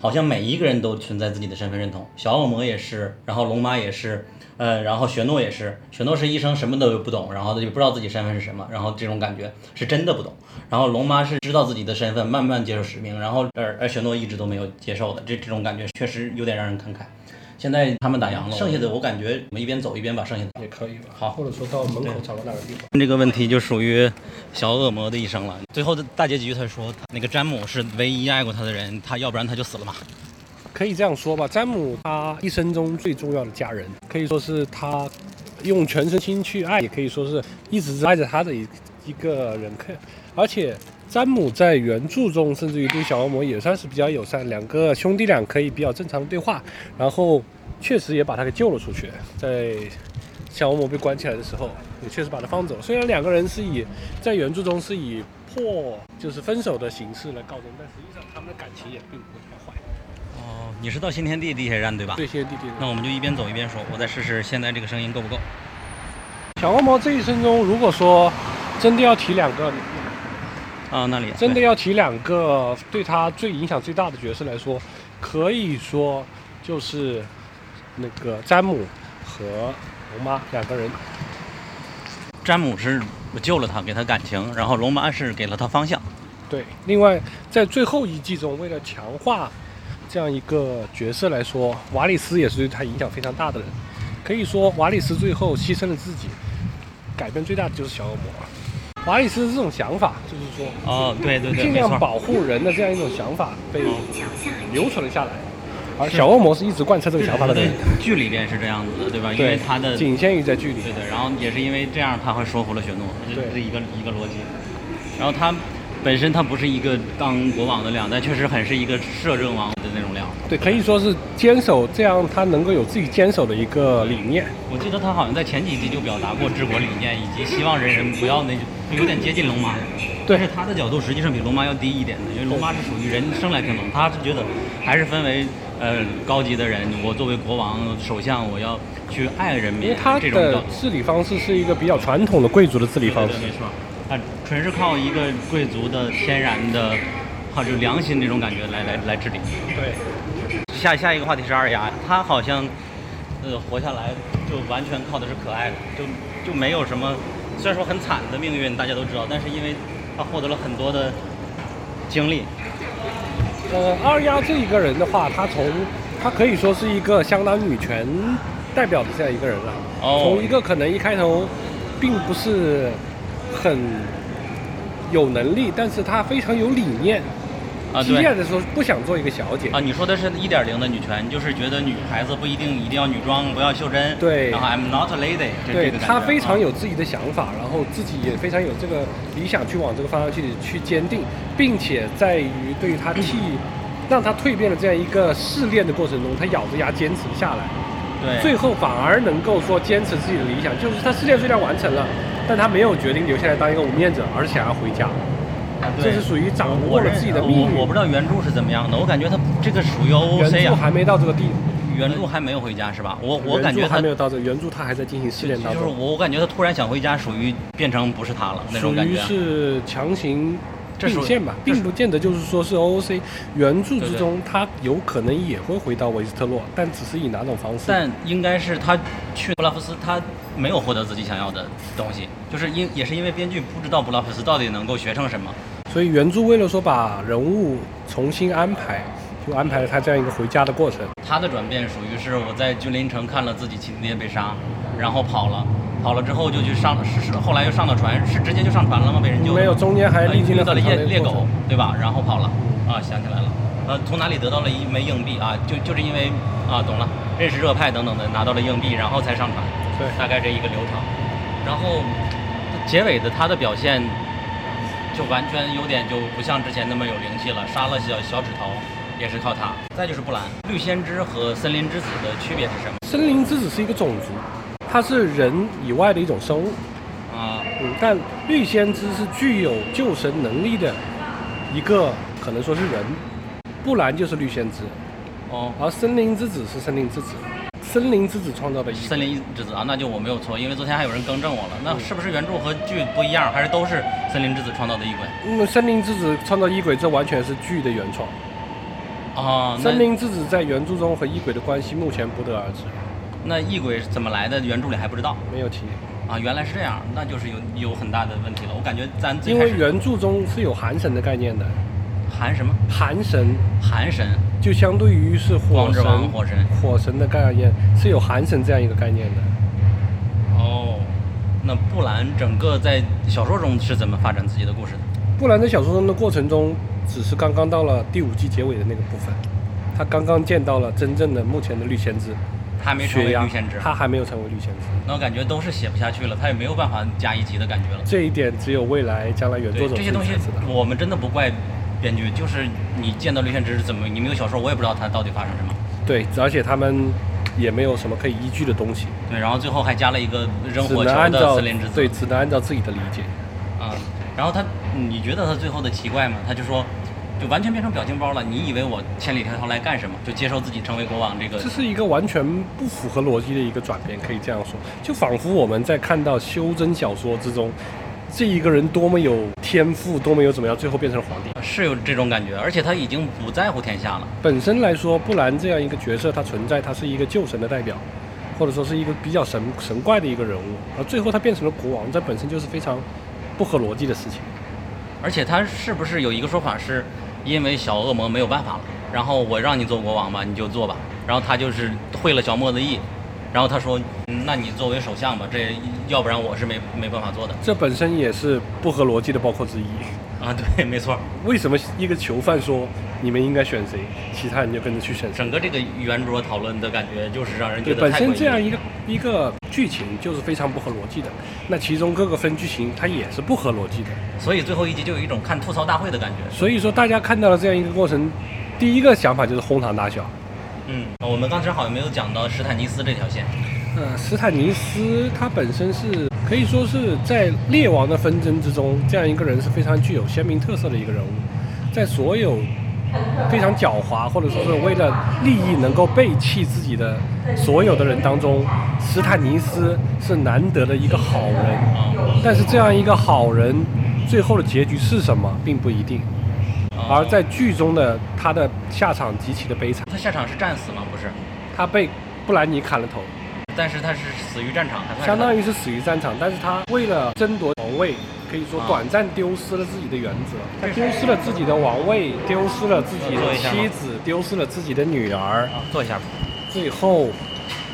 好像每一个人都存在自己的身份认同，小恶魔也是，然后龙妈也是。呃，然后雪诺也是，雪诺是医生，什么都不懂，然后他就不知道自己身份是什么，然后这种感觉是真的不懂。然后龙妈是知道自己的身份，慢慢接受使命，然后而而雪诺一直都没有接受的，这这种感觉确实有点让人感慨。现在他们打烊了，剩下的我感觉我们一边走一边把剩下的也可以吧。好，或者说到门口找个哪个地方。这个问题就属于小恶魔的一生了。最后的大结局，他说那个詹姆是唯一爱过他的人，他要不然他就死了嘛。可以这样说吧，詹姆他一生中最重要的家人，可以说是他用全身心去爱，也可以说是一直爱着他的一一个人。可而且詹姆在原著中，甚至于对小恶魔也算是比较友善，两个兄弟俩可以比较正常的对话，然后确实也把他给救了出去，在小恶魔被关起来的时候，也确实把他放走。虽然两个人是以在原著中是以破就是分手的形式来告终，但实际上他们的感情也并不。你是到新天地地铁站对吧？对，谢谢弟弟。那我们就一边走一边说，我再试试现在这个声音够不够。小恶魔这一生中，如果说真的要提两个。啊，那里真的要提两个对他最影响最大的角色来说，可以说就是那个詹姆和龙妈两个人。詹姆是救了他，给他感情，然后龙妈是给了他方向。对，另外在最后一季中，为了强化这样一个角色来说，瓦里斯也是对他影响非常大的人。可以说，瓦里斯最后牺牲了自己，改变最大的就是小恶魔。瓦里斯这种想法，就是说，哦，对对对，尽量保护人的这样一种想法被留存了下来。而小恶魔是一直贯彻这个想法的人。剧里边是这样子的，对吧？因为他的仅限于在剧里。对的，然后也是因为这样，他会说服了雪诺，这是一个一个逻辑。然后他本身它不是一个当国王的量，但确实很是一个摄政王的那种量。对，可以说是坚守这样，他能够有自己坚守的一个理念。我记得他好像在前几集就表达过治国理念，以及希望人人不要那。有点接近龙妈，但是他的角度实际上比龙妈要低一点的，因为龙妈是属于人生来平等，他是觉得还是分为呃高级的人，我作为国王首相，我要去爱人民，因为他的治理方式是一个比较传统的贵族的治理方式，没错，他纯是靠一个贵族的天然的，靠就良心这种感觉来来来治理。对，下下一个话题是二丫，她好像呃活下来就完全靠的是可爱的，就就没有什么。虽然说很惨的命运，大家都知道，但是因为她获得了很多的经历。呃，二丫这一个人的话，她从她可以说是一个相当女权代表的这样一个人了。哦。从一个可能一开头并不是很有能力，但是他非常有理念。啊，激烈的时候不想做一个小姐啊。你说的是一点零的女权，就是觉得女孩子不一定一定要女装，不要袖珍。对。然后 I'm not a lady。对，她非常有自己的想法，然后自己也非常有这个理想去往这个方向去去坚定，并且在于对于她替 让她蜕变的这样一个试炼的过程中，她咬着牙坚持下来。对。最后反而能够说坚持自己的理想，就是她试炼虽然完成了，但他没有决定留下来当一个无面者，而是想要回家。这是属于掌握了自己的命运。我不知道原著是怎么样的，我感觉他这个属于 O O C 啊。原著还没到这个地，原著还没有回家是吧？我我感觉还没有到这，原著他还在进行试炼当中。就是我我感觉他突然想回家，属于变成不是他了那种感觉。属于是强行并线吧，并不见得就是说是 O O C。原著之中他有可能也会回到维斯特洛，但只是以哪种方式？但应该是他去布拉夫斯，他没有获得自己想要的东西，就是因也是因为编剧不知道布拉夫斯到底能够学成什么。所以原著为了说把人物重新安排，就安排了他这样一个回家的过程。他的转变属于是我在君临城看了自己亲爹被杀，然后跑了，跑了之后就去上，是是后来又上了船，是直接就上船了吗？被人救？没有，中间还历经了猎猎狗，对吧？然后跑了，啊，想起来了，呃，从哪里得到了一枚硬币啊？就就是因为啊，懂了，认识热派等等的，拿到了硬币，然后才上船。对，大概这一个流程。然后结尾的他的表现。就完全有点就不像之前那么有灵气了，杀了小小指头也是靠他。再就是布兰绿先知和森林之子的区别是什么？森林之子是一个种族，它是人以外的一种生物啊，嗯，但绿先知是具有救神能力的一个，可能说是人，布兰就是绿先知，哦，而森林之子是森林之子。森林之子创造的森林之子啊，那就我没有错，因为昨天还有人更正我了。那是不是原著和剧不一样，还是都是森林之子创造的异鬼？嗯，森林之子创造异鬼，这完全是剧的原创。啊，森林之子在原著中和异鬼的关系目前不得而知。那异鬼怎么来的？原著里还不知道，没有提。啊，原来是这样，那就是有有很大的问题了。我感觉咱因为原著中是有寒神的概念的。寒什么？寒神。寒神。就相对于是火神，火神，火神的概念是有寒神这样一个概念的。哦，那布兰整个在小说中是怎么发展自己的故事的？布兰在小说中的过程中，只是刚刚到了第五季结尾的那个部分，他刚刚见到了真正的目前的绿先知，他还没成为绿宪制，他还没有成为绿宪制。那我感觉都是写不下去了，他也没有办法加一级的感觉了。这一点只有未来将来原对作者这些东西我们真的不怪编剧，就是你见到绿宪制是怎么，你没有小说，我也不知道他到底发生什么。对，而且他们也没有什么可以依据的东西，对，然后最后还加了一个扔火球的森林之子。对，只能按照自己的理解。啊，然后他，你觉得他最后的奇怪吗？他就说，就完全变成表情包了。你以为我千里迢迢来干什么？就接受自己成为国王这个这是一个完全不符合逻辑的一个转变，可以这样说，就仿佛我们在看到修真小说之中，这一个人多么有天赋，多么有怎么样，最后变成了皇帝。是有这种感觉，而且他已经不在乎天下了。本身来说，布兰这样一个角色，他存在，他是一个旧神的代表，或者说是一个比较神神怪的一个人物，而最后他变成了国王，这本身就是非常不合逻辑的事情。而且他是不是有一个说法是，因为小恶魔没有办法了，然后我让你做国王吧，你就做吧。然后他就是会了小莫的意，然后他说，那你作为首相吧，这要不然我是没没办法做的这本身也是不合逻辑的包括之一。啊。对，没错，为什么一个囚犯说你们应该选谁，其他人就跟着去选谁？整个这个圆桌讨论的感觉就是让人觉得，本身这样一个一个剧情就是非常不合逻辑的，那其中各个分剧情它也是不合逻辑的。所以最后一集就有一种看吐槽大会的感觉。所以说大家看到了这样一个过程，第一个想法就是哄堂大笑。嗯，我们刚才好像没有讲到史坦尼斯这条线。呃，斯坦尼斯他本身是可以说是在列王的纷争之中，这样一个人是非常具有鲜明特色的一个人物，在所有非常狡猾或者说是为了利益能够背弃自己的所有的人当中，斯坦尼斯是难得的一个好人。啊但是这样一个好人，最后的结局是什么，并不一定。啊而在剧中的他的下场极其的悲惨，他下场是战死吗？不是，他被布兰妮砍了头，但是他是死于战场，相当于是死于战场。但是他为了争夺王位，可以说啊短暂丢失了自己的原则，他丢失了自己的王位，丢失了自己的妻子，丢失了自己的女儿，啊，坐一下吧。最后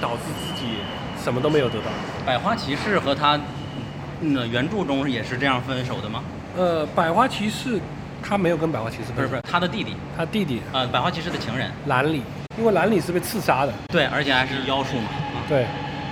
导致自己什么都没有得到。百花骑士和他，嗯，原著中也是这样分手的吗？呃，百花骑士他没有跟百花骑士分手不是不是，他的弟弟，他弟弟呃，百花骑士的情人，兰里，因为兰里是被刺杀的。对，而且还是妖术嘛。啊，对，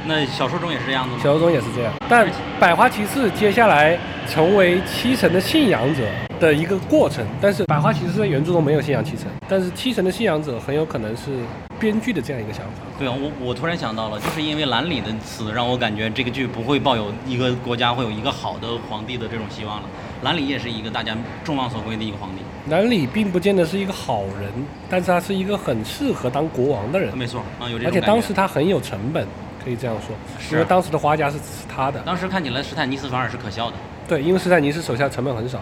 那小说中也是这样子吗？小说中也是这样。但百花骑士接下来成为七神的信仰者的一个过程，但是百花骑士在原著中没有信仰七神，但是七神的信仰者很有可能是编剧的这样一个想法。对啊，我我突然想到了，就是因为蓝里的死，让我感觉这个剧不会抱有一个国家会有一个好的皇帝的这种希望了。蓝里也是一个大家众望所归的一个皇帝，兰里并不见得是一个好人，但是他是一个很适合当国王的人，没错啊，有这而且当时他很有成本，可以这样说，是因为当时的花家是支持他的。当时看起来史坦尼斯反而是可笑的，对，因为斯坦尼斯手下成本很少。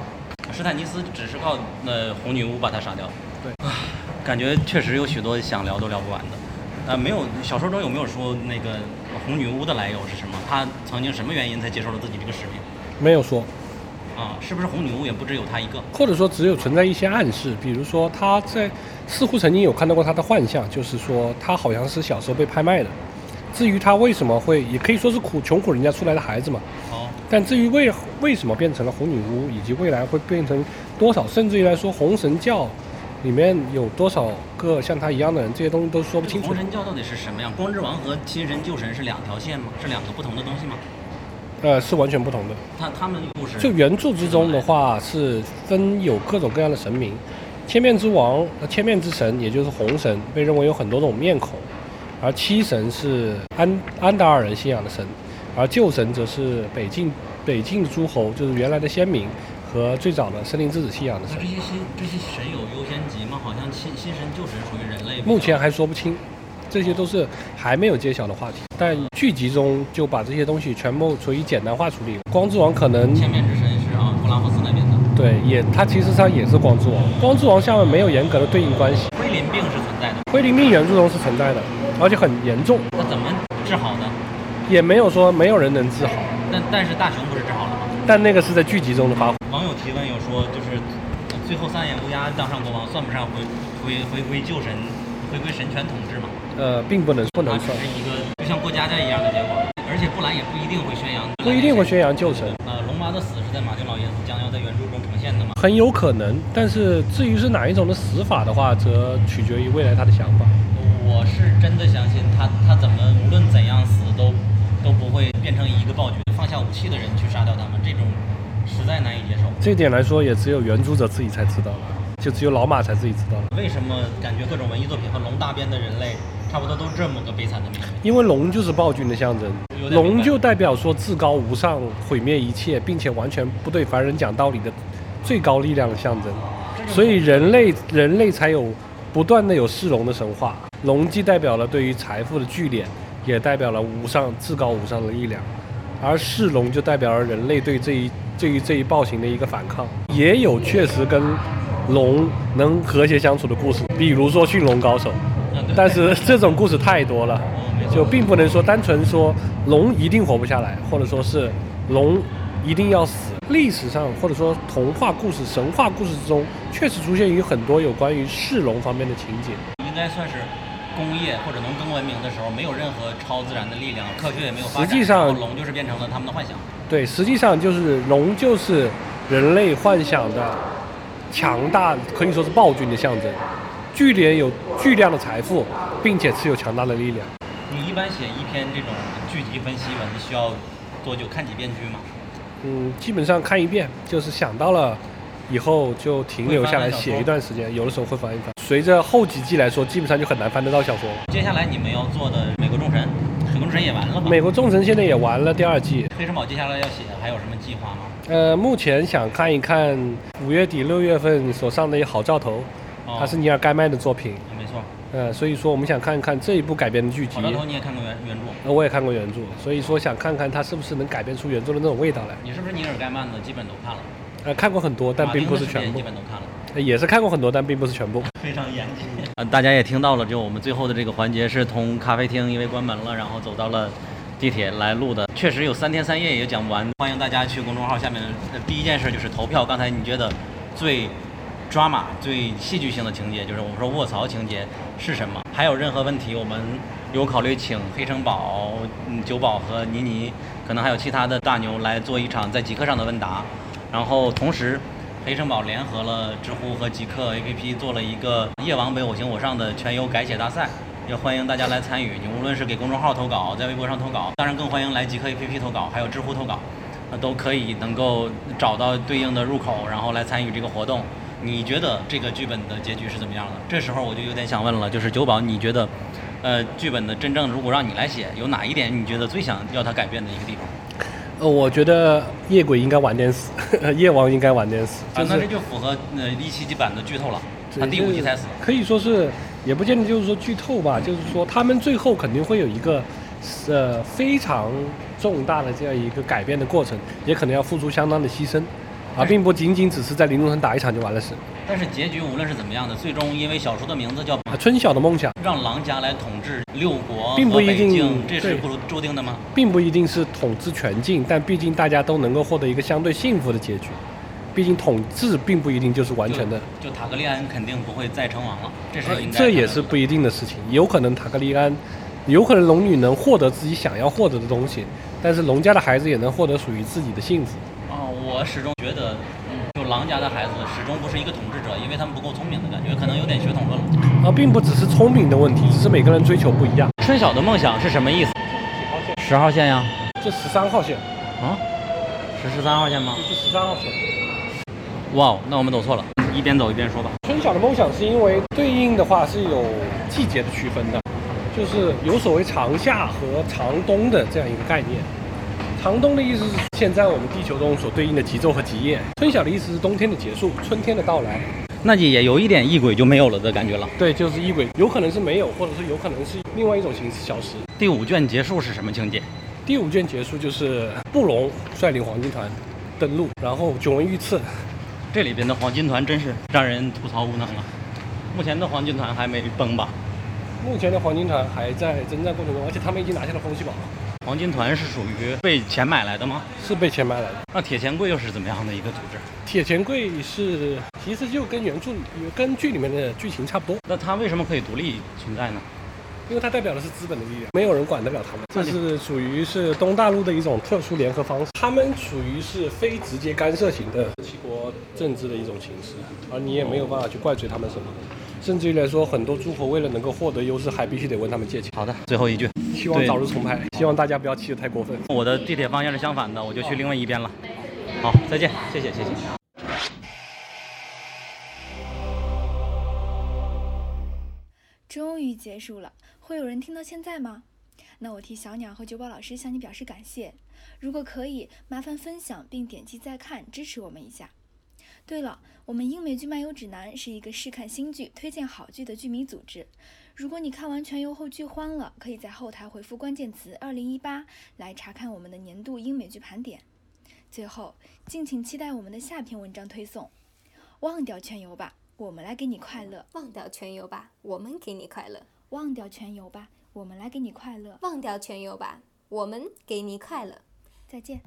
史坦尼斯只是靠呃红女巫把他杀掉。对啊，感觉确实有许多想聊都聊不完的。呃，没有小说中有没有说那个红女巫的来由是什么？她曾经什么原因才接受了自己这个使命？没有说，啊，是不是红女巫也不只有她一个？或者说只有存在一些暗示，比如说他在似乎曾经有看到过他的幻象，就是说他好像是小时候被拍卖的。至于他为什么会，也可以说是苦穷苦人家出来的孩子嘛。哦，但至于为为什么变成了红女巫，以及未来会变成多少，甚至于来说红神教里面有多少个像他一样的人，这些东西都说不清楚红。神教到底是什么样？光之王和新神旧神是两条线吗？是两个不同的东西吗？呃，是完全不同的。他他们故事就原著之中的话，是分有各种各样的神明，千面之王、呃千面之神，也就是红神，被认为有很多种面孔，而七神是安安达尔人信仰的神，而旧神则是北境北境诸侯，就是原来的先民和最早的森林之子信仰的神那这。些新这些神有优先级吗？好像新新神旧神属于人类。目前还说不清，这些都是还没有揭晓的话题。但剧集中就把这些东西全部处于简单化处理。光之王可能千面之神是啊，布拉霍斯那边的。对，也它其实上也是光之王。光之王下面没有严格的对应关系，灰林病是存在的，灰灵病原著中是存在的，而且很严重，那怎么治好的？也没有说没有人能治好。但但是大雄不是治好了吗？但那个是在剧集中的发挥。网友提问有说，就是呃最后三眼乌鸦当上国王，算不上回回回归旧神，回归神权统治嘛？呃，并不能不它能算，只是一个就像过家家一样的结果，而且布兰也不一定会宣扬，不一定会宣扬旧神，呃，龙妈的死是在马丁老爷子将要在原著中呈现的吗？很有可能。但是至于是哪一种的死法的话，则取决于未来他的想法。我是真的相信他，他怎么无论怎样死都都不会变成一个暴君，放下武器的人去杀掉他们，这种实在难以接受。这点来说，也只有原著者自己才知道了，就只有老马才自己知道了。为什么感觉各种文艺作品和龙大边的人类差不多都这么个悲惨的命运？因为龙就是暴君的象征，龙就代表说至高无上、毁灭一切，并且完全不对凡人讲道理的最高力量的象征。所以人类人类才有不断的有噬龙的神话。龙既代表了对于财富的聚敛，也代表了无上至高无上的力量，而噬龙就代表了人类对这一对于这一暴行的一个反抗。也有确实跟龙能和谐相处的故事，比如说驯龙高手。但是这种故事太多了，就并不能说单纯说龙一定活不下来，或者说是龙一定要死。历史上或者说童话故事、神话故事之中，确实出现于很多有关于噬龙方面的情节。应该算是工业或者农耕文明的时候，没有任何超自然的力量，科学也没有发展，实际上龙就是变成了他们的幻想。对，实际上就是龙就是人类幻想的强大，可以说是暴君的象征。巨人有巨量的财富，并且持有强大的力量。你一般写一篇这种剧集分析文需要多久看几遍剧吗？嗯，基本上看一遍，就是想到了以后就停留下来写一段时间，有的时候会翻一翻。随着后几季来说，基本上就很难翻得到小说了。接下来你们要做的《美国众神》，《美国众神》也完了吧？美国众神现在也完了第二季，黑神堡接下来要写，还有什么计划吗？呃，目前想看一看五月底六月份所上的一好兆头，哦它是尼尔盖曼的作品，没错，呃，所以说我们想看看这一部改编的剧集好，兆头你也看过原原著，呃，我也看过原著，所以说想看看它是不是能改编出原著的那种味道来。你是不是尼尔盖曼的基本都看了？呃，看过很多，但并不是全部基，本都看了。呃也是看过很多，但并不是全部。非常严谨。呃，大家也听到了，就我们最后的这个环节是从咖啡厅因为关门了，然后走到了地铁来录的。确实有三天三夜也讲不完，欢迎大家去公众号下面。呃第一件事就是投票。刚才你觉得最 drama、最戏剧性的情节，就是我们说卧槽情节是什么？还有任何问题，我们有考虑请黑城堡、嗯九宝和倪妮，可能还有其他的大牛来做一场在极客上的问答。然后同时，黑城堡联合了知乎和极客 APP 做了一个《夜王北我行我上》的全优改写大赛，也欢迎大家来参与。你无论是给公众号投稿，在微博上投稿，当然更欢迎来极客 APP 投稿，还有知乎投稿，那都可以能够找到对应的入口，然后来参与这个活动。你觉得这个剧本的结局是怎么样的？这时候我就有点想问了，就是九宝，你觉得，呃，剧本的真正如果让你来写，有哪一点你觉得最想要它改变的一个地方？呃，我觉得夜鬼应该晚点死，夜王应该晚点死，啊，就是那这就符合呃一七级版的剧透了，他第五集才死。可以说是，也不见得就是说剧透吧，就是说他们最后肯定会有一个，呃，非常重大的这样一个改变的过程，也可能要付出相当的牺牲，而并不仅仅只是在玲珑城打一场就完了事。但是结局无论是怎么样的，最终因为小说的名字叫啊，春晓的梦想让狼家来统治六国并不一定，这是对不注定的吗？并不一定是统治全境，但毕竟大家都能够获得一个相对幸福的结局。毕竟统治并不一定就是完全的，就就塔格利安肯定不会再称王了，这是呃应该。这也是不一定的事情。有可能塔格利安，有可能龙女能获得自己想要获得的东西，但是龙家的孩子也能获得属于自己的幸福。哦，我始终觉得，嗯，就狼家的孩子始终不是一个统治者，因为他们不够聪明的感觉，可能有点血统论了。而并不只是聪明的问题，只是每个人追求不一样。春晓的梦想是什么意思？几号线十号线呀？这十三号线，啊？是十三号线吗？这十三号线。哇哦，那我们走错了，一边走一边说吧。春晓的梦想是因为对应的话是有季节的区分的，就是有所谓长夏和长冬的这样一个概念。长冬的意思是现在我们地球中所对应的极昼和极夜，春晓的意思是冬天的结束，春天的到来。那也有一点异轨就没有了的感觉了。对，就是异轨，有可能是没有，或者是有可能是另外一种形式消失。第五卷结束是什么情节？第五卷结束就是布隆率领黄金团登陆，然后久闻遇刺，这里边的黄金团真是让人吐槽无能啊！目前的黄金团还没崩吧？目前的黄金团还在征战过程中，而且他们已经拿下了风息堡，黄金团是属于被钱买来的吗？是被钱买来的。那铁钱柜又是怎么样的一个组织？铁钱柜是其实就跟原著跟剧里面的剧情差不多，那它为什么可以独立存在呢？因为它代表的是资本的力量，没有人管得了他们。这是属于是东大陆的一种特殊联合方式，他们属于是非直接干涉型的七国政治的一种形式，而你也没有办法去怪罪他们什么。甚至于来说，很多诸侯为了能够获得优势，还必须得问他们借钱。好的，最后一句，希望早日重拍，希望大家不要气得太过分。我的地铁方向是相反的，我就去另外一边了。好，再见，谢谢，谢谢。终于结束了，会有人听到现在吗？那我替小鸟和九宝老师向你表示感谢。如果可以，麻烦分享并点击再看，支持我们一下。对了，我们英美剧漫游指南是一个试看新剧、推荐好剧的剧迷组织。如果你看完全游后剧荒了，可以在后台回复关键词“二零一八”来查看我们的年度英美剧盘点。最后，敬请期待我们的下篇文章推送。忘掉全游吧，我们来给你快乐。忘掉全游吧，我们给你快乐。忘掉全游吧，我们来给你快乐。忘掉全游吧，我们给你快乐。再见。